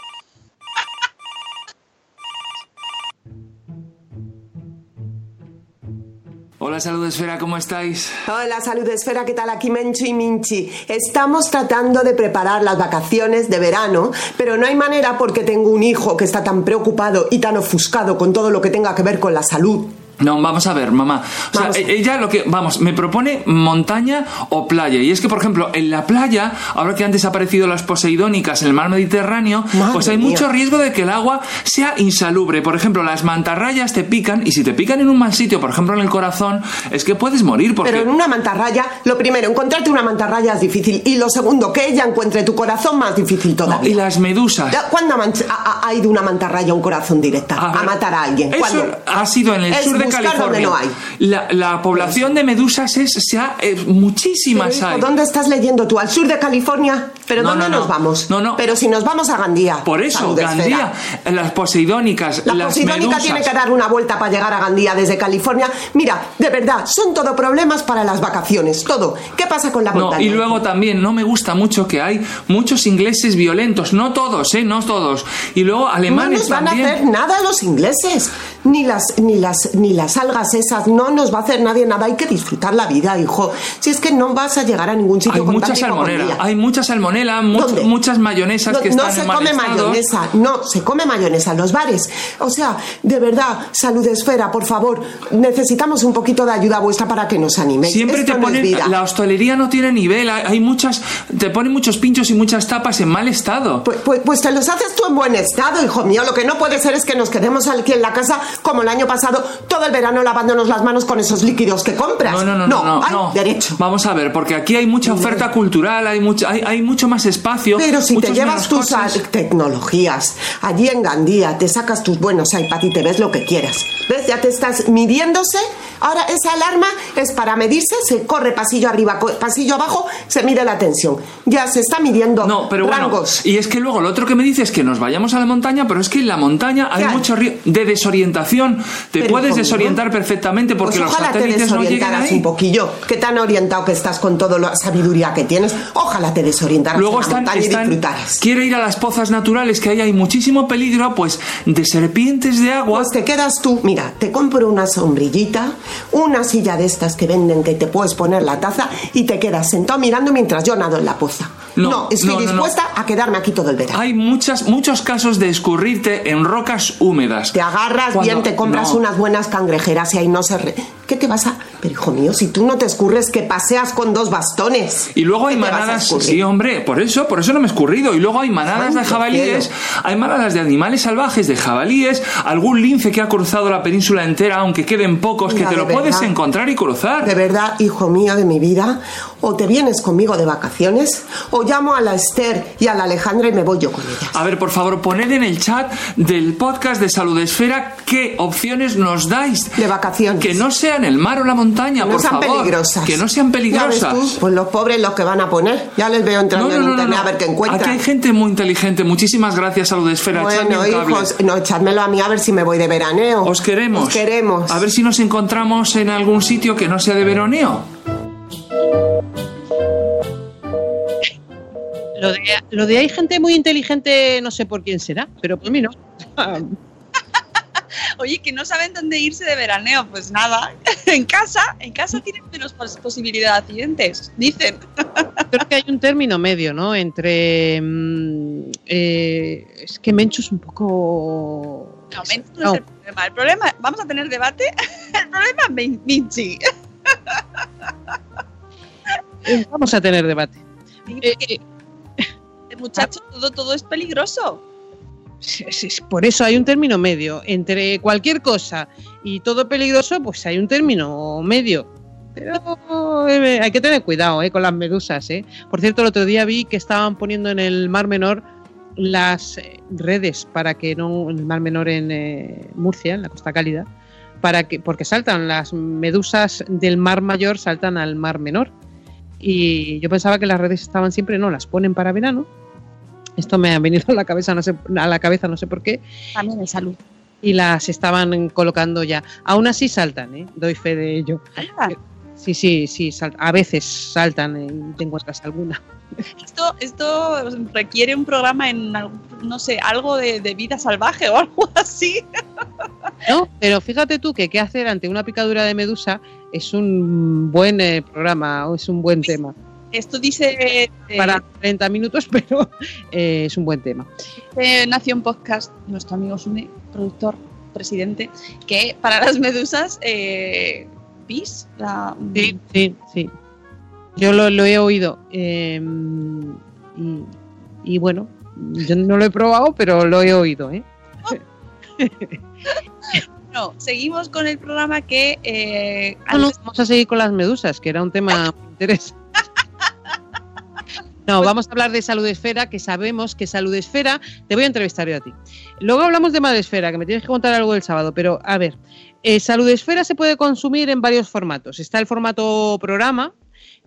Hola Salud Esfera, ¿cómo estáis? Hola Salud Esfera, ¿qué tal? Aquí Menchu y Minchi. Estamos tratando de preparar las vacaciones de verano, pero no hay manera porque tengo un hijo que está tan preocupado y tan ofuscado con todo lo que tenga que ver con la salud. No, vamos a ver, mamá. O sea, e- ella lo que, vamos, me propone montaña o playa. Y es que, por ejemplo, en la playa, ahora que han desaparecido las poseidónicas en el mar Mediterráneo, pues hay mía. mucho riesgo de que el agua sea insalubre. Por ejemplo, las mantarrayas te pican y si te pican en un mal sitio, por ejemplo en el corazón, es que puedes morir porque... Pero en una mantarraya, lo primero, encontrarte una mantarraya es difícil. Y lo segundo, que ella encuentre tu corazón más difícil todavía. y las medusas. ¿Cuándo ha, ido una mantarraya a un corazón directa? A, matar a alguien. Eso ¿Cuándo? ha sido en el Es sur de buscar California. donde no hay. La, la población de medusas es, se ha- eh, muchísimas Pero, hijo, hay. ¿Dónde estás leyendo tú? ¿Al sur de California? ¿Pero No, dónde no, nos no. vamos? No, no. Pero si nos vamos a Gandía. Por eso. Gandía, las poseidónicas, La las medusas. tiene que dar una vuelta para llegar a Gandía desde California. Mira, de verdad, son todo problemas para las vacaciones. Todo. ¿Qué pasa con la No, montaña? y luego también no me gusta mucho que hay muchos ingleses violentos, no todos, eh, no todos. Y luego No alemanes nos van a hacer nada los ingleses, ni las, ni las, ni las algas esas, no nos va a hacer nadie nada, hay que disfrutar la vida, hijo. Si es que no vas a llegar a ningún sitio Hay con mucha hipocondría. hay mucha much- muchas mayonesas No, que no están se en mal come estado. mayonesa, no, se come mayonesa en los bares. O sea, de verdad, salud esfera, por favor, necesitamos un poquito de ayuda vuestra para que nos animéis. Siempre Esto te no ponen, vida. la hostelería no tiene nivel, hay, muchas, te ponen muchos pinchos y muchas tapas en mal estado. Pues, pues, pues te los haces tú en buen estado, hijo mío. Lo que no puede ser es que nos quedemos aquí en la casa como el año pasado, todo el verano lavándonos las manos con esos líquidos que compras. No, no, no, no, no, hay no. derecho. Vamos a ver, porque aquí hay mucha oferta cultural, hay mucho, hay, hay mucho más espacio. Pero si te llevas tus tecnologías allí en Gandía, te sacas tus buenos iPad y te ves lo que quieras. ¿Ves? Ya te estás midiéndose. Ahora esa alarma es para medirse, se corre pasillo arriba, pasillo abajo, se mide la tensión. Ya se está midiendo No, pero bueno, rangos. y es que luego lo otro que me dices es que nos vayamos a la montaña, pero es que en la montaña hay mucho río de desorientación. Te Pero, puedes desorientar perfectamente porque Pues los ojalá te satélites no llegan desorientaras ahí. un poquillo. Qué tan orientado que estás con toda la sabiduría que tienes. Ojalá te desorientaras Luego en la están, montaña y disfrutaras. quiere ir a las pozas naturales que ahí hay muchísimo peligro, pues de serpientes de agua. Pues te quedas tú, mira, te compro una sombrillita, una silla de estas que venden que te puedes poner la taza y te quedas sentado mirando mientras yo nado en la poza. No, estoy no, no, no. dispuesta a quedarme aquí todo el verano. Hay muchas, muchos casos de escurrirte en rocas húmedas. Te agarras Cuando- bien, te compras unas buenas cangrejeras y ahí no se... re- ¿Qué te vas a...? Pero hijo mío, si tú no te escurres, que paseas con dos bastones. Y luego hay ¿Qué te vas a manadas, sí, hombre, por eso, por eso no me he escurrido. Y luego hay manadas de jabalíes, cielo. hay manadas de animales salvajes, de jabalíes, algún lince que ha cruzado la península entera, aunque queden pocos, Mira, que te lo puedes encontrar y cruzar. De verdad, hijo mío de mi vida, o te vienes conmigo de vacaciones, o llamo a la Esther y a la Alejandra y me voy yo con ellas. A ver, por favor, poned en el chat del podcast de Salud Esfera qué opciones nos dais. De vacaciones. Que no sean el mar o la montaña, Que no por sean favor. peligrosas. Que no sean ¿Ya peligrosas. ves tú? Pues los pobres los que van a poner. Ya les veo entrando en internet a ver qué encuentran. Aquí hay gente muy inteligente. Muchísimas gracias, Salud Esfera. Echadme Bueno, un cable. hijos, no, echádmelo a mí a ver si me voy de veraneo. Os queremos. Os queremos. A ver si nos encontramos en algún sitio que no sea de veroneo. Lo de, lo de hay gente muy inteligente, no sé por quién será, pero por mí no. Oye, que no saben dónde irse de veraneo, pues nada, en casa, en casa tienen menos pos- posibilidad de accidentes, dicen. Creo que hay un término medio, ¿no? Entre. mm, eh, es que Menchu es un poco. No, Menchu no, es el problema. El problema, vamos a tener debate. El problema es Min- Minchi. Eh, Vamos a tener debate. Eh, eh, El muchacho, todo, todo es peligroso. Por eso hay un término medio. Entre cualquier cosa y todo peligroso, pues hay un término medio. Pero eh, hay que tener cuidado eh, con las medusas. Eh. Por cierto, el otro día vi que estaban poniendo en el Mar Menor las eh, redes para que no, en el Mar Menor en eh, Murcia, en la Costa Cálida, para que, porque saltan las medusas del mar mayor, saltan al mar menor. Y yo pensaba que las redes estaban siempre, no, las ponen para verano. Esto me ha venido a la cabeza, no sé, a la cabeza, no sé por qué. También en salud. Y las estaban colocando ya. Aún así saltan, ¿eh? doy fe de ello. Sí, sí, sí, sal- a veces saltan eh, y te encuentras alguna. Esto, esto requiere un programa en, no sé, algo de, de vida salvaje o algo así. ¿No? Pero fíjate tú que qué hacer ante una picadura de medusa es un buen eh, programa o es un buen tema. Esto dice eh, Para 30 minutos, pero eh, es un buen tema. dice Nación Podcast, nuestro amigo Sune, productor, presidente, que para las medusas, eh. La, Sí, sí, sí. Yo lo, lo he oído. eh, y, y bueno, yo no lo he probado, pero lo he oído. ¿eh? No, seguimos con el programa que eh, No, no, antes- vamos a seguir con las medusas, que era un tema muy interesante. No, vamos a hablar de salud esfera, que sabemos que salud esfera, te voy a entrevistar yo a ti. Luego hablamos de madresfera, que me tienes que contar algo del sábado, pero a ver, eh, salud esfera se puede consumir en varios formatos. Está el formato programa,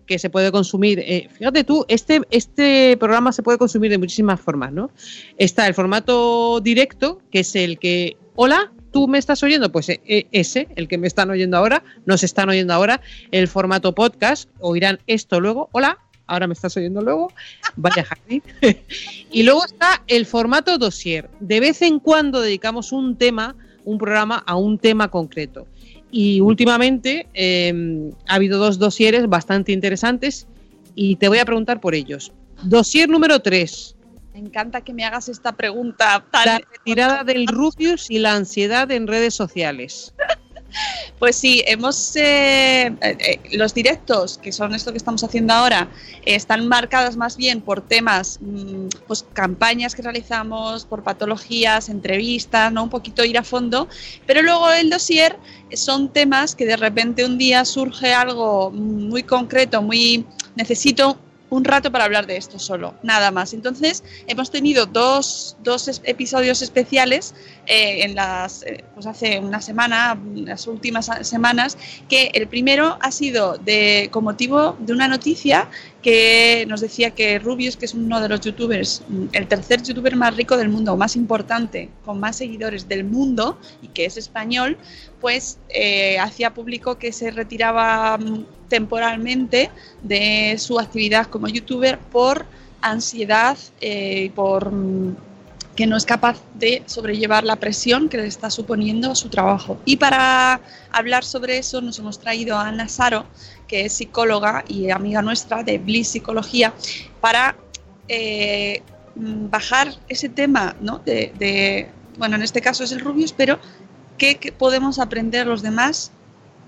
que se puede consumir, eh, fíjate tú, este, este programa se puede consumir de muchísimas formas, ¿no? Está el formato directo, que es el que, hola, ¿tú me estás oyendo? Pues eh, ese, el que me están oyendo ahora, nos están oyendo ahora, el formato podcast, oirán esto luego, hola, ahora me estás oyendo luego, vaya jardín. y luego está el formato dossier. De vez en cuando dedicamos un tema, un programa a un tema concreto. Y últimamente eh, ha habido dos dosieres bastante interesantes y te voy a preguntar por ellos. Dosier número 3, me encanta que me hagas esta pregunta tan la retirada del Rubius y la ansiedad en redes sociales. Pues sí, hemos eh, eh, los directos, que son esto que estamos haciendo ahora, eh, están marcados más bien por temas, mm, pues campañas que realizamos, por patologías, entrevistas, ¿no? Un poquito ir a fondo. Pero luego el dossier son temas que de repente un día surge algo muy concreto, muy necesito un rato para hablar de esto solo, nada más. Entonces, hemos tenido dos, dos episodios especiales eh, en las, eh, pues hace una semana, las últimas semanas, que el primero ha sido de, con motivo de una noticia que nos decía que Rubius, que es uno de los youtubers, mm, el tercer youtuber más rico del mundo, más importante, con más seguidores del mundo y que es español, pues eh, hacía público que se retiraba mm, temporalmente de su actividad como youtuber por ansiedad eh, por mm, que no es capaz de sobrellevar la presión que le está suponiendo su trabajo. Y para hablar sobre eso nos hemos traído a Ana Saro, que es psicóloga y amiga nuestra de Bliss Psicología, para eh, mm, bajar ese tema, ¿no? De, bueno, en este caso es el Rubius, pero ¿qué, qué podemos aprender los demás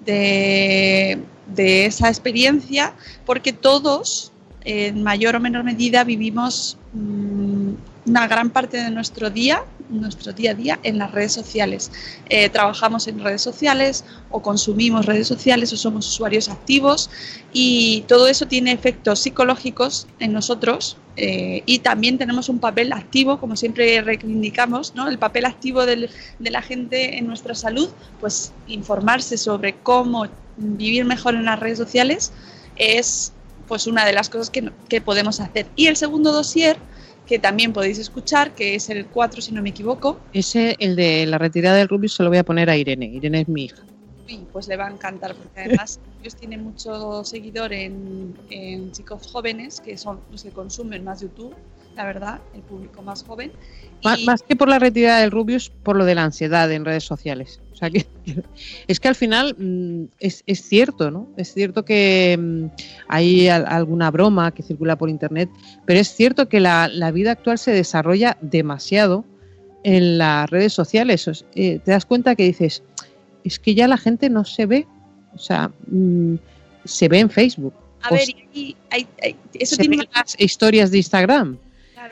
de, de esa experiencia? Porque todos, en mayor o menor medida, vivimos mm, una gran parte de nuestro día, nuestro día a día, en las redes sociales. Eh, trabajamos en redes sociales o consumimos redes sociales o somos usuarios activos y todo eso tiene efectos psicológicos en nosotros eh, y también tenemos un papel activo, como siempre reivindicamos, ¿no? el papel activo del- de la gente en nuestra salud, pues informarse sobre cómo vivir mejor en las redes sociales es pues una de las cosas que, que podemos hacer. Y el segundo dossier, que también podéis escuchar, que es el 4 si no me equivoco, Ese, el de la retirada del Rubius, se lo voy a poner a Irene. Irene es mi hija. y pues le va a encantar porque además ellos tienen mucho seguidor en, en chicos jóvenes que son los que consumen más YouTube, la verdad, el público más joven. Má- Más que por la retirada del Rubius, por lo de la ansiedad en redes sociales. O sea que es que al final mm, es, es cierto, ¿no? Es cierto que mm, hay al- alguna broma que circula por internet, pero es cierto que la, la vida actual se desarrolla demasiado en las redes sociales. Eh, te das cuenta que dices, es que ya la gente no se ve, o sea, mm, se ve en Facebook. A ver, y hay- hay- eso se tiene ven las historias de Instagram.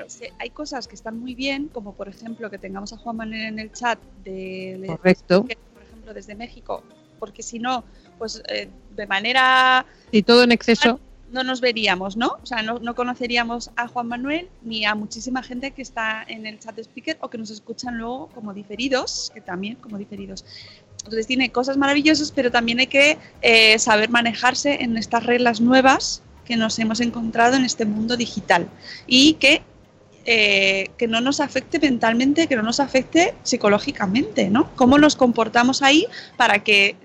Claro, hay cosas que están muy bien, como por ejemplo que tengamos a Juan Manuel en el chat de, Correcto. por ejemplo desde México, porque si no, pues eh, de manera Y todo en exceso. no nos veríamos, ¿no? O sea, no, no conoceríamos a Juan Manuel ni a muchísima gente que está en el chat de speaker o que nos escuchan luego como diferidos, que también como diferidos. Entonces tiene cosas maravillosas, pero también hay que eh, saber manejarse en estas reglas nuevas que nos hemos encontrado en este mundo digital y que, eh, que no nos afecte mentalmente, que no nos afecte psicológicamente, ¿no? Cómo nos comportamos ahí para que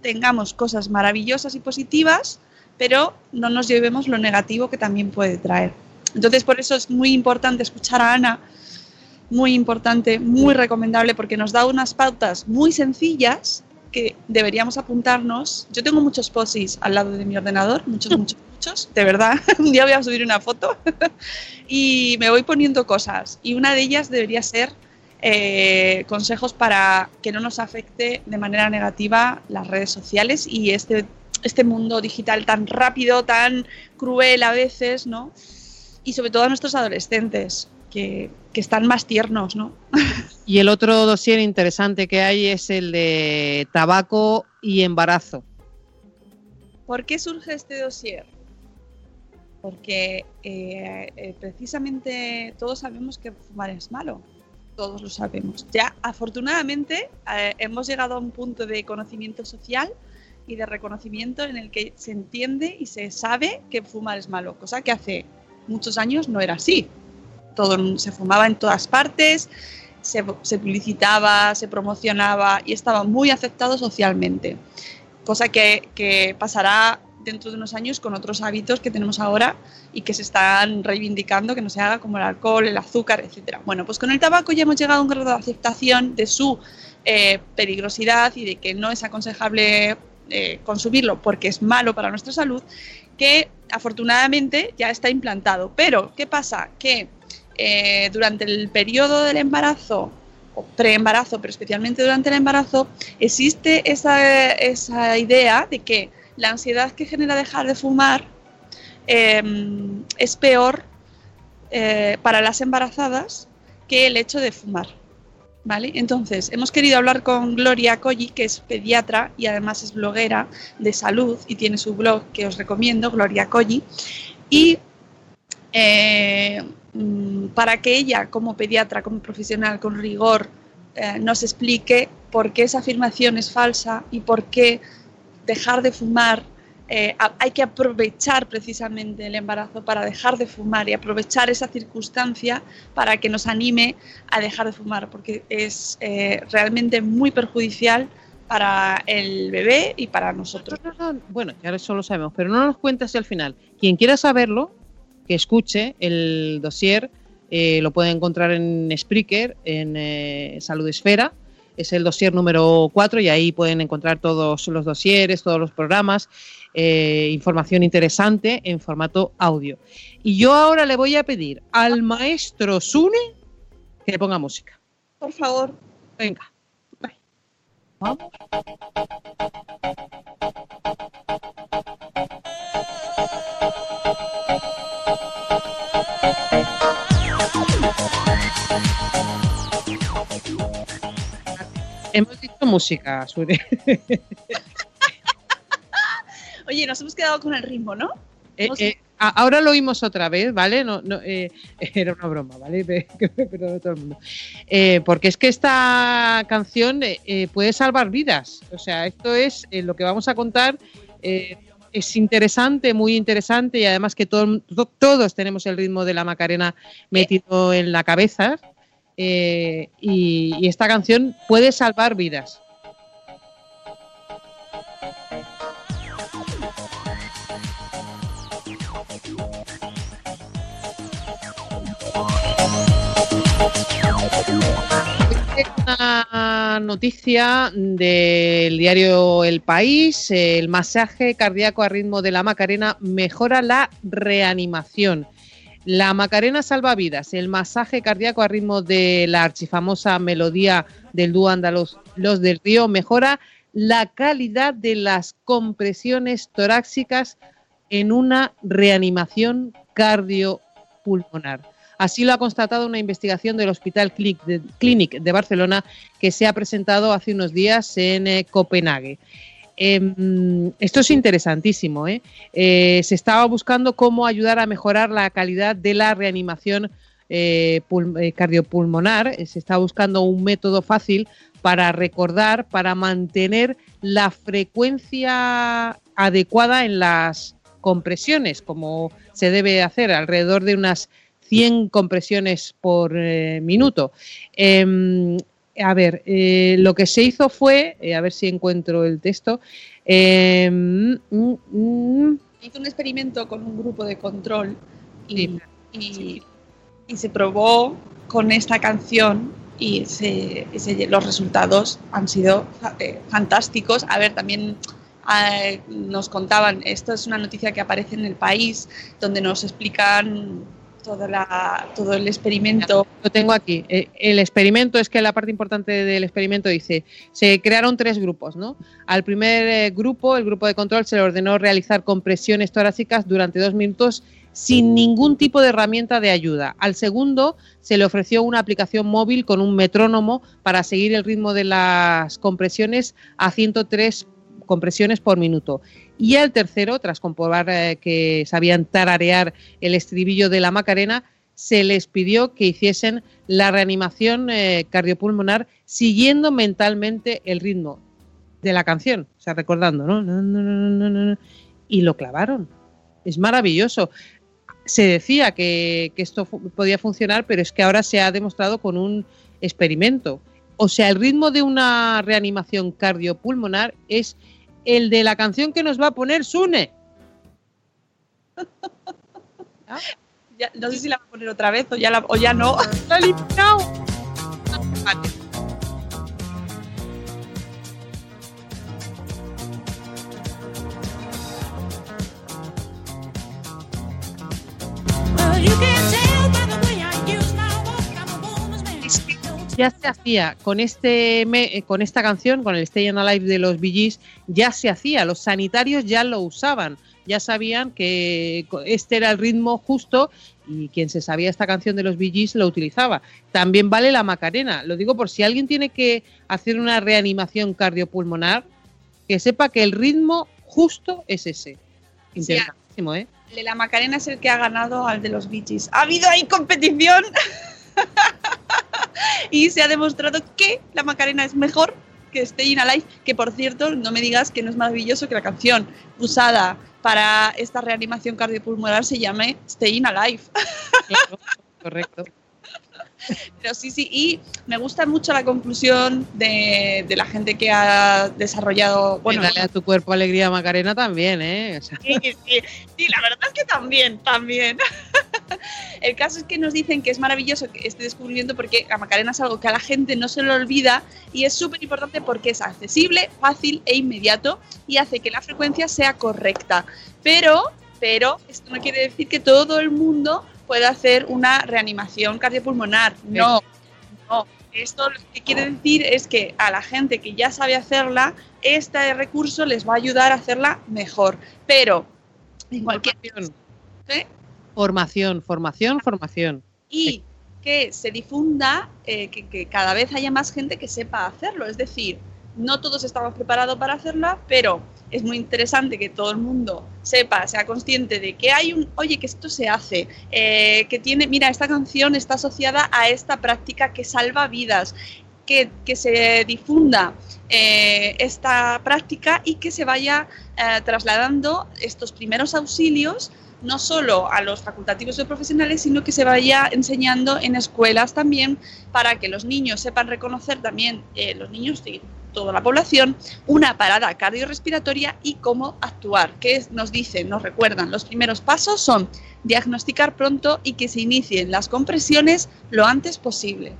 tengamos cosas maravillosas y positivas, pero no nos llevemos lo negativo que también puede traer. Entonces, por eso es muy importante escuchar a Ana, muy importante, muy recomendable, porque nos da unas pautas muy sencillas que deberíamos apuntarnos. Yo tengo muchos posis al lado de mi ordenador, muchos, muchos, muchos, de verdad. Un día voy a subir una foto y me voy poniendo cosas. Y una de ellas debería ser eh, consejos para que no nos afecte de manera negativa las redes sociales y este, este mundo digital tan rápido, tan cruel a veces, ¿no? Y sobre todo a nuestros adolescentes, que, que están más tiernos, ¿no? Y el otro dossier interesante que hay es el de tabaco y embarazo. ¿Por qué surge este dossier? Porque eh, eh, precisamente todos sabemos que fumar es malo. Todos lo sabemos. Ya afortunadamente eh, hemos llegado a un punto de conocimiento social y de reconocimiento en el que se entiende y se sabe que fumar es malo, cosa que hace muchos años no era así. Todo se fumaba en todas partes, se, se publicitaba, se promocionaba y estaba muy aceptado socialmente. Cosa que, que pasará dentro de unos años con otros hábitos que tenemos ahora y que se están reivindicando que no se haga como el alcohol, el azúcar, etcétera. Bueno, pues con el tabaco ya hemos llegado a un grado de aceptación de su eh, peligrosidad y de que no es aconsejable eh, consumirlo porque es malo para nuestra salud, que afortunadamente ya está implantado. Pero, ¿qué pasa? Que eh, durante el periodo del embarazo preembarazo, pero especialmente durante el embarazo, existe esa, esa idea de que la ansiedad que genera dejar de fumar eh, es peor eh, para las embarazadas que el hecho de fumar. ¿Vale? Entonces, hemos querido hablar con Gloria Colli, que es pediatra y además es bloguera de salud y tiene su blog que os recomiendo, Gloria Colli, y eh, para que ella, como pediatra, como profesional, con rigor, eh, nos explique por qué esa afirmación es falsa y por qué dejar de fumar, eh, hay que aprovechar precisamente el embarazo para dejar de fumar y aprovechar esa circunstancia para que nos anime a dejar de fumar, porque es eh, realmente muy perjudicial para el bebé y para nosotros. Bueno, ya eso lo sabemos, pero no nos cuentes al final. Quien quiera saberlo, que escuche el dossier, eh, lo puede encontrar en Spreaker, en eh, Salud Esfera. Es el dossier número 4 y ahí pueden encontrar todos los dosieres, todos los programas, eh, información interesante en formato audio. Y yo ahora le voy a pedir al maestro Sune que le ponga música. Por favor. Venga. Hemos dicho música. Oye, nos hemos quedado con el ritmo, ¿no? Eh, eh, a- ahora lo oímos otra vez, ¿vale? No, no, eh, era una broma, ¿vale? Pe- que me perdone todo el mundo. Porque es que esta canción puede salvar vidas. O sea, esto es lo que vamos a contar. es interesante, muy interesante y además que todo- to- todos tenemos el ritmo de la Macarena metido en la cabeza. Eh, y, esta canción puede salvar vidas. Una noticia del diario El País, el masaje cardíaco a ritmo de la Macarena mejora la reanimación. La Macarena salva vidas, el masaje cardíaco a ritmo de la archifamosa melodía del dúo andaluz Los del Río mejora la calidad de las compresiones torácicas en una reanimación cardiopulmonar. Así lo ha constatado una investigación del Hospital Clinic de, Clinic de Barcelona que se ha presentado hace unos días en eh, Copenhague. Em, esto es interesantísimo. ¿eh? Eh, se estaba buscando cómo ayudar a mejorar la calidad de la reanimación eh, pul- cardiopulmonar, se está buscando un método fácil para recordar, para mantener la frecuencia adecuada en las compresiones, como se debe hacer, alrededor de unas 100 compresiones por minuto. Em, a ver, eh, lo que se hizo fue, eh, a ver si encuentro el texto. em, mm, mm, Hizo un experimento con un grupo de control y, y- y se probó con esta canción y se- los resultados han sido eh, fantásticos. A ver, también eh, nos contaban, esto es una noticia que aparece en el país, donde nos explican toda la, todo el experimento. Lo tengo aquí. Eh, El experimento es que la parte importante del experimento dice, se crearon tres grupos, ¿no? Al primer eh, grupo, el grupo de control, se le ordenó realizar compresiones torácicas durante dos minutos sin ningún tipo de herramienta de ayuda. Al segundo se le ofreció una aplicación móvil con un metrónomo para seguir el ritmo de las compresiones a 103 compresiones por minuto. Y al tercero, tras comprobar eh, que sabían tararear el estribillo de la Macarena, se les pidió que hiciesen la reanimación eh, cardiopulmonar siguiendo mentalmente el ritmo de la canción, o sea, recordando, ¿no? Y lo clavaron. Es maravilloso. Se decía que, esto podía funcionar, pero es que ahora se ha demostrado con un experimento. O sea, el ritmo de una reanimación cardiopulmonar es el de la canción que nos va a poner Sune. Ya- no sé si la va a poner otra vez o ya, la- o ya no. La he eliminado. Vale. Ya se hacía con este me- eh, con esta canción, con el Stay Alive de los Bee Gees, ya se hacía, los sanitarios ya lo usaban, ya sabían que este era el ritmo justo y quien se sabía esta canción de los Bee Gees lo utilizaba. También vale la Macarena, lo digo por si alguien tiene que hacer una reanimación cardiopulmonar, que sepa que el ritmo justo es ese. Interesantísimo, ¿eh? De la Macarena es el que ha ganado al de los Bee Gees. Ha habido ahí competición y se ha demostrado que la Macarena es mejor que Staying Alive, que por cierto, no me digas que no es maravilloso que la canción usada para esta reanimación cardiopulmonar se llame Staying Alive. Correcto. Pero sí, sí, y me gusta mucho la conclusión de, de la gente que ha desarrollado... Bueno, Dale a tu cuerpo alegría Macarena también, ¿eh? O sea, Sí, sí, sí, la verdad es que también, también. El caso es que nos dicen que es maravilloso que este descubrimiento porque la Macarena es algo que a la gente no se le olvida y es súper importante porque es accesible, fácil e inmediato y hace que la frecuencia sea correcta. Pero, pero, esto no quiere decir que todo el mundo pueda hacer una reanimación cardiopulmonar. No, no. Esto lo que quiere decir es que a la gente que ya sabe hacerla, este recurso les va a ayudar a hacerla mejor. Pero en cualquier ¿eh? formación, formación, formación. y que se difunda, eh, que, que cada vez haya más gente que sepa hacerlo. Es decir, no todos estamos preparados para hacerla, pero es muy interesante que todo el mundo sepa, sea consciente de que hay un, oye, que esto se hace, eh, que tiene, mira, esta canción está asociada a esta práctica que salva vidas, que, que se difunda eh, esta práctica y que se vaya eh, trasladando estos primeros auxilios no solo a los facultativos y profesionales, sino que se vaya enseñando en escuelas también para que los niños sepan reconocer también, los niños toda la población, una parada cardiorrespiratoria y cómo actuar. Es- nos dicen, nos recuerdan, los primeros pasos son diagnosticar pronto y que se inicien las compresiones lo antes posible.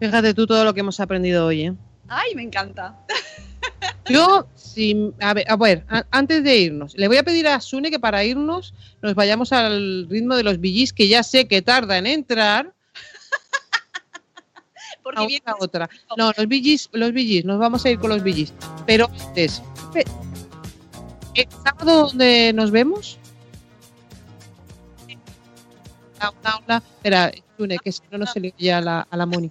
Fíjate tú todo lo que hemos aprendido hoy, ¿eh? ¡Ay, me encanta! Yo, si, a ver, a ver, antes de irnos, le voy a pedir a Sune que para irnos nos vayamos al ritmo de los billys, que ya sé que tarda en entrar. Porque a una a otra. No, los billys, los billys, nos vamos a ir con los billys. Pero antes, ¿el sábado donde nos vemos? Espera, Sune, que si no, no se le oye a la, a la Moni.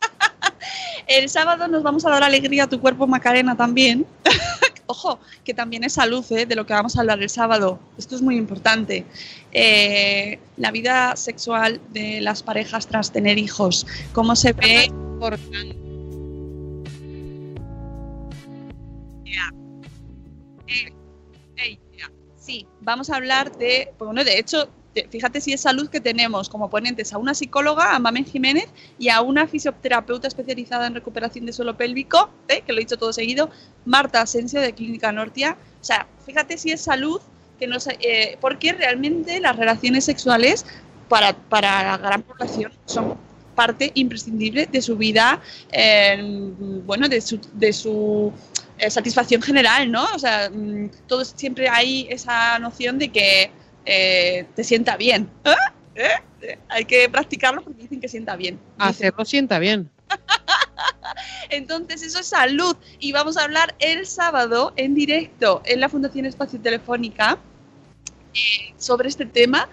El sábado nos vamos a dar alegría a tu cuerpo, Macarena, también. ojo, que también es salud, ¿eh? de lo que vamos a hablar el sábado. Esto es muy importante. Eh, la vida sexual de las parejas tras tener hijos, cómo se ve. Eh. Sí, vamos a hablar de, bueno, de hecho, fíjate si es salud que tenemos como ponentes a una psicóloga, a Mamen Jiménez, y a una fisioterapeuta especializada en recuperación de suelo pélvico, ¿eh? que lo he dicho todo seguido, Marta Asensio de Clínica Nortia. O sea, fíjate si es salud, que no sé, eh, porque realmente las relaciones sexuales para, para la gran población son parte imprescindible de su vida, eh, bueno, de su, de su eh, satisfacción general, ¿no? O sea, mm, todos siempre hay esa noción de que eh, te sienta bien. ¿Eh? ¿Eh? Hay que practicarlo porque dicen que sienta bien. Hacerlo sienta bien. Entonces, eso es salud. Y vamos a hablar el sábado en directo en la Fundación Espacio Telefónica eh, sobre este tema,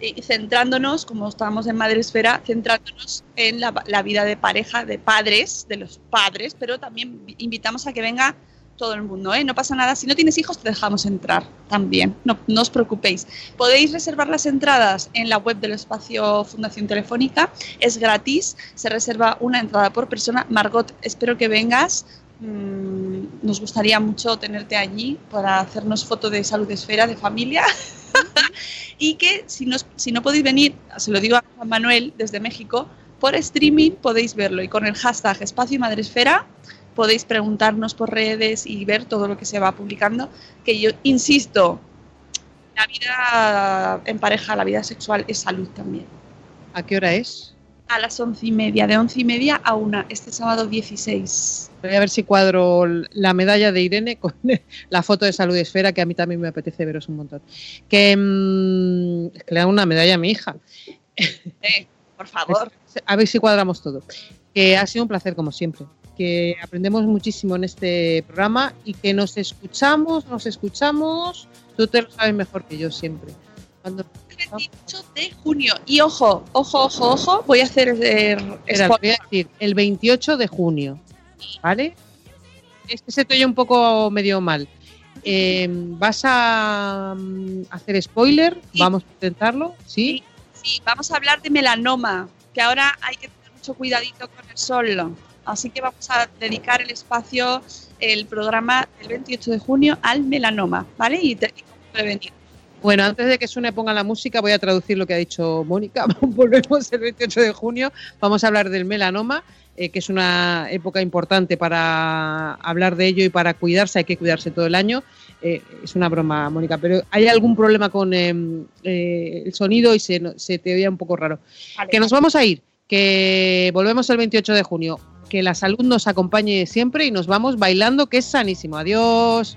eh, centrándonos, como estamos en Madresfera, centrándonos en la, la vida de pareja, de padres, de los padres, pero también invitamos a que venga todo el mundo, ¿eh? No pasa nada. Si no tienes hijos, te dejamos entrar también. No, no os preocupéis. Podéis reservar las entradas en la web del espacio Fundación Telefónica. Es gratis. Se reserva una entrada por persona. Margot, espero que vengas. Mm, nos gustaría mucho tenerte allí para hacernos foto de salud esfera, de familia. y que si, nos- si no podéis venir, se lo digo a Juan Manuel desde México, por streaming podéis verlo y con el hashtag espacio madresfera podéis preguntarnos por redes y ver todo lo que se va publicando. Que yo insisto, la vida en pareja, la vida sexual es salud también. ¿A qué hora es? A las once y media, de once y media a una, este sábado 16. Voy a ver si cuadro la medalla de Irene con la foto de Salud Esfera, que a mí también me apetece veros un montón. Que, mm, que le dan una medalla a mi hija. Eh, por favor. A ver si cuadramos todo. Que ha sido un placer, como siempre. Que aprendemos muchísimo en este programa y que nos escuchamos, nos escuchamos. Tú te lo sabes mejor que yo siempre. Cuando El 28 de junio. Y ojo, ojo, ojo, ojo, voy a hacer eh, Espera, voy a decir, el 28 de junio, ¿vale? Es que se te oye un poco medio mal. Eh, ¿Vas a mm, hacer spoiler? Vamos a intentarlo, ¿sí? Sí, vamos a hablar de melanoma, que ahora hay que tener mucho cuidadito con el sol. Así que vamos a dedicar el espacio, el programa del 28 de junio al melanoma, ¿vale? Y, te- y prevenir. Bueno, antes de que suene ponga la música, voy a traducir lo que ha dicho Mónica. Volvemos el 28 de junio. Vamos a hablar del melanoma, eh, que es una época importante para hablar de ello y para cuidarse. Hay que cuidarse todo el año. Eh, es una broma, Mónica, pero hay algún problema con eh, eh, el sonido y se, se te oía un poco raro. Vale. Que nos vamos a ir, que volvemos el 28 de junio. Que la salud nos acompañe siempre y nos vamos bailando, que es sanísimo. Adiós.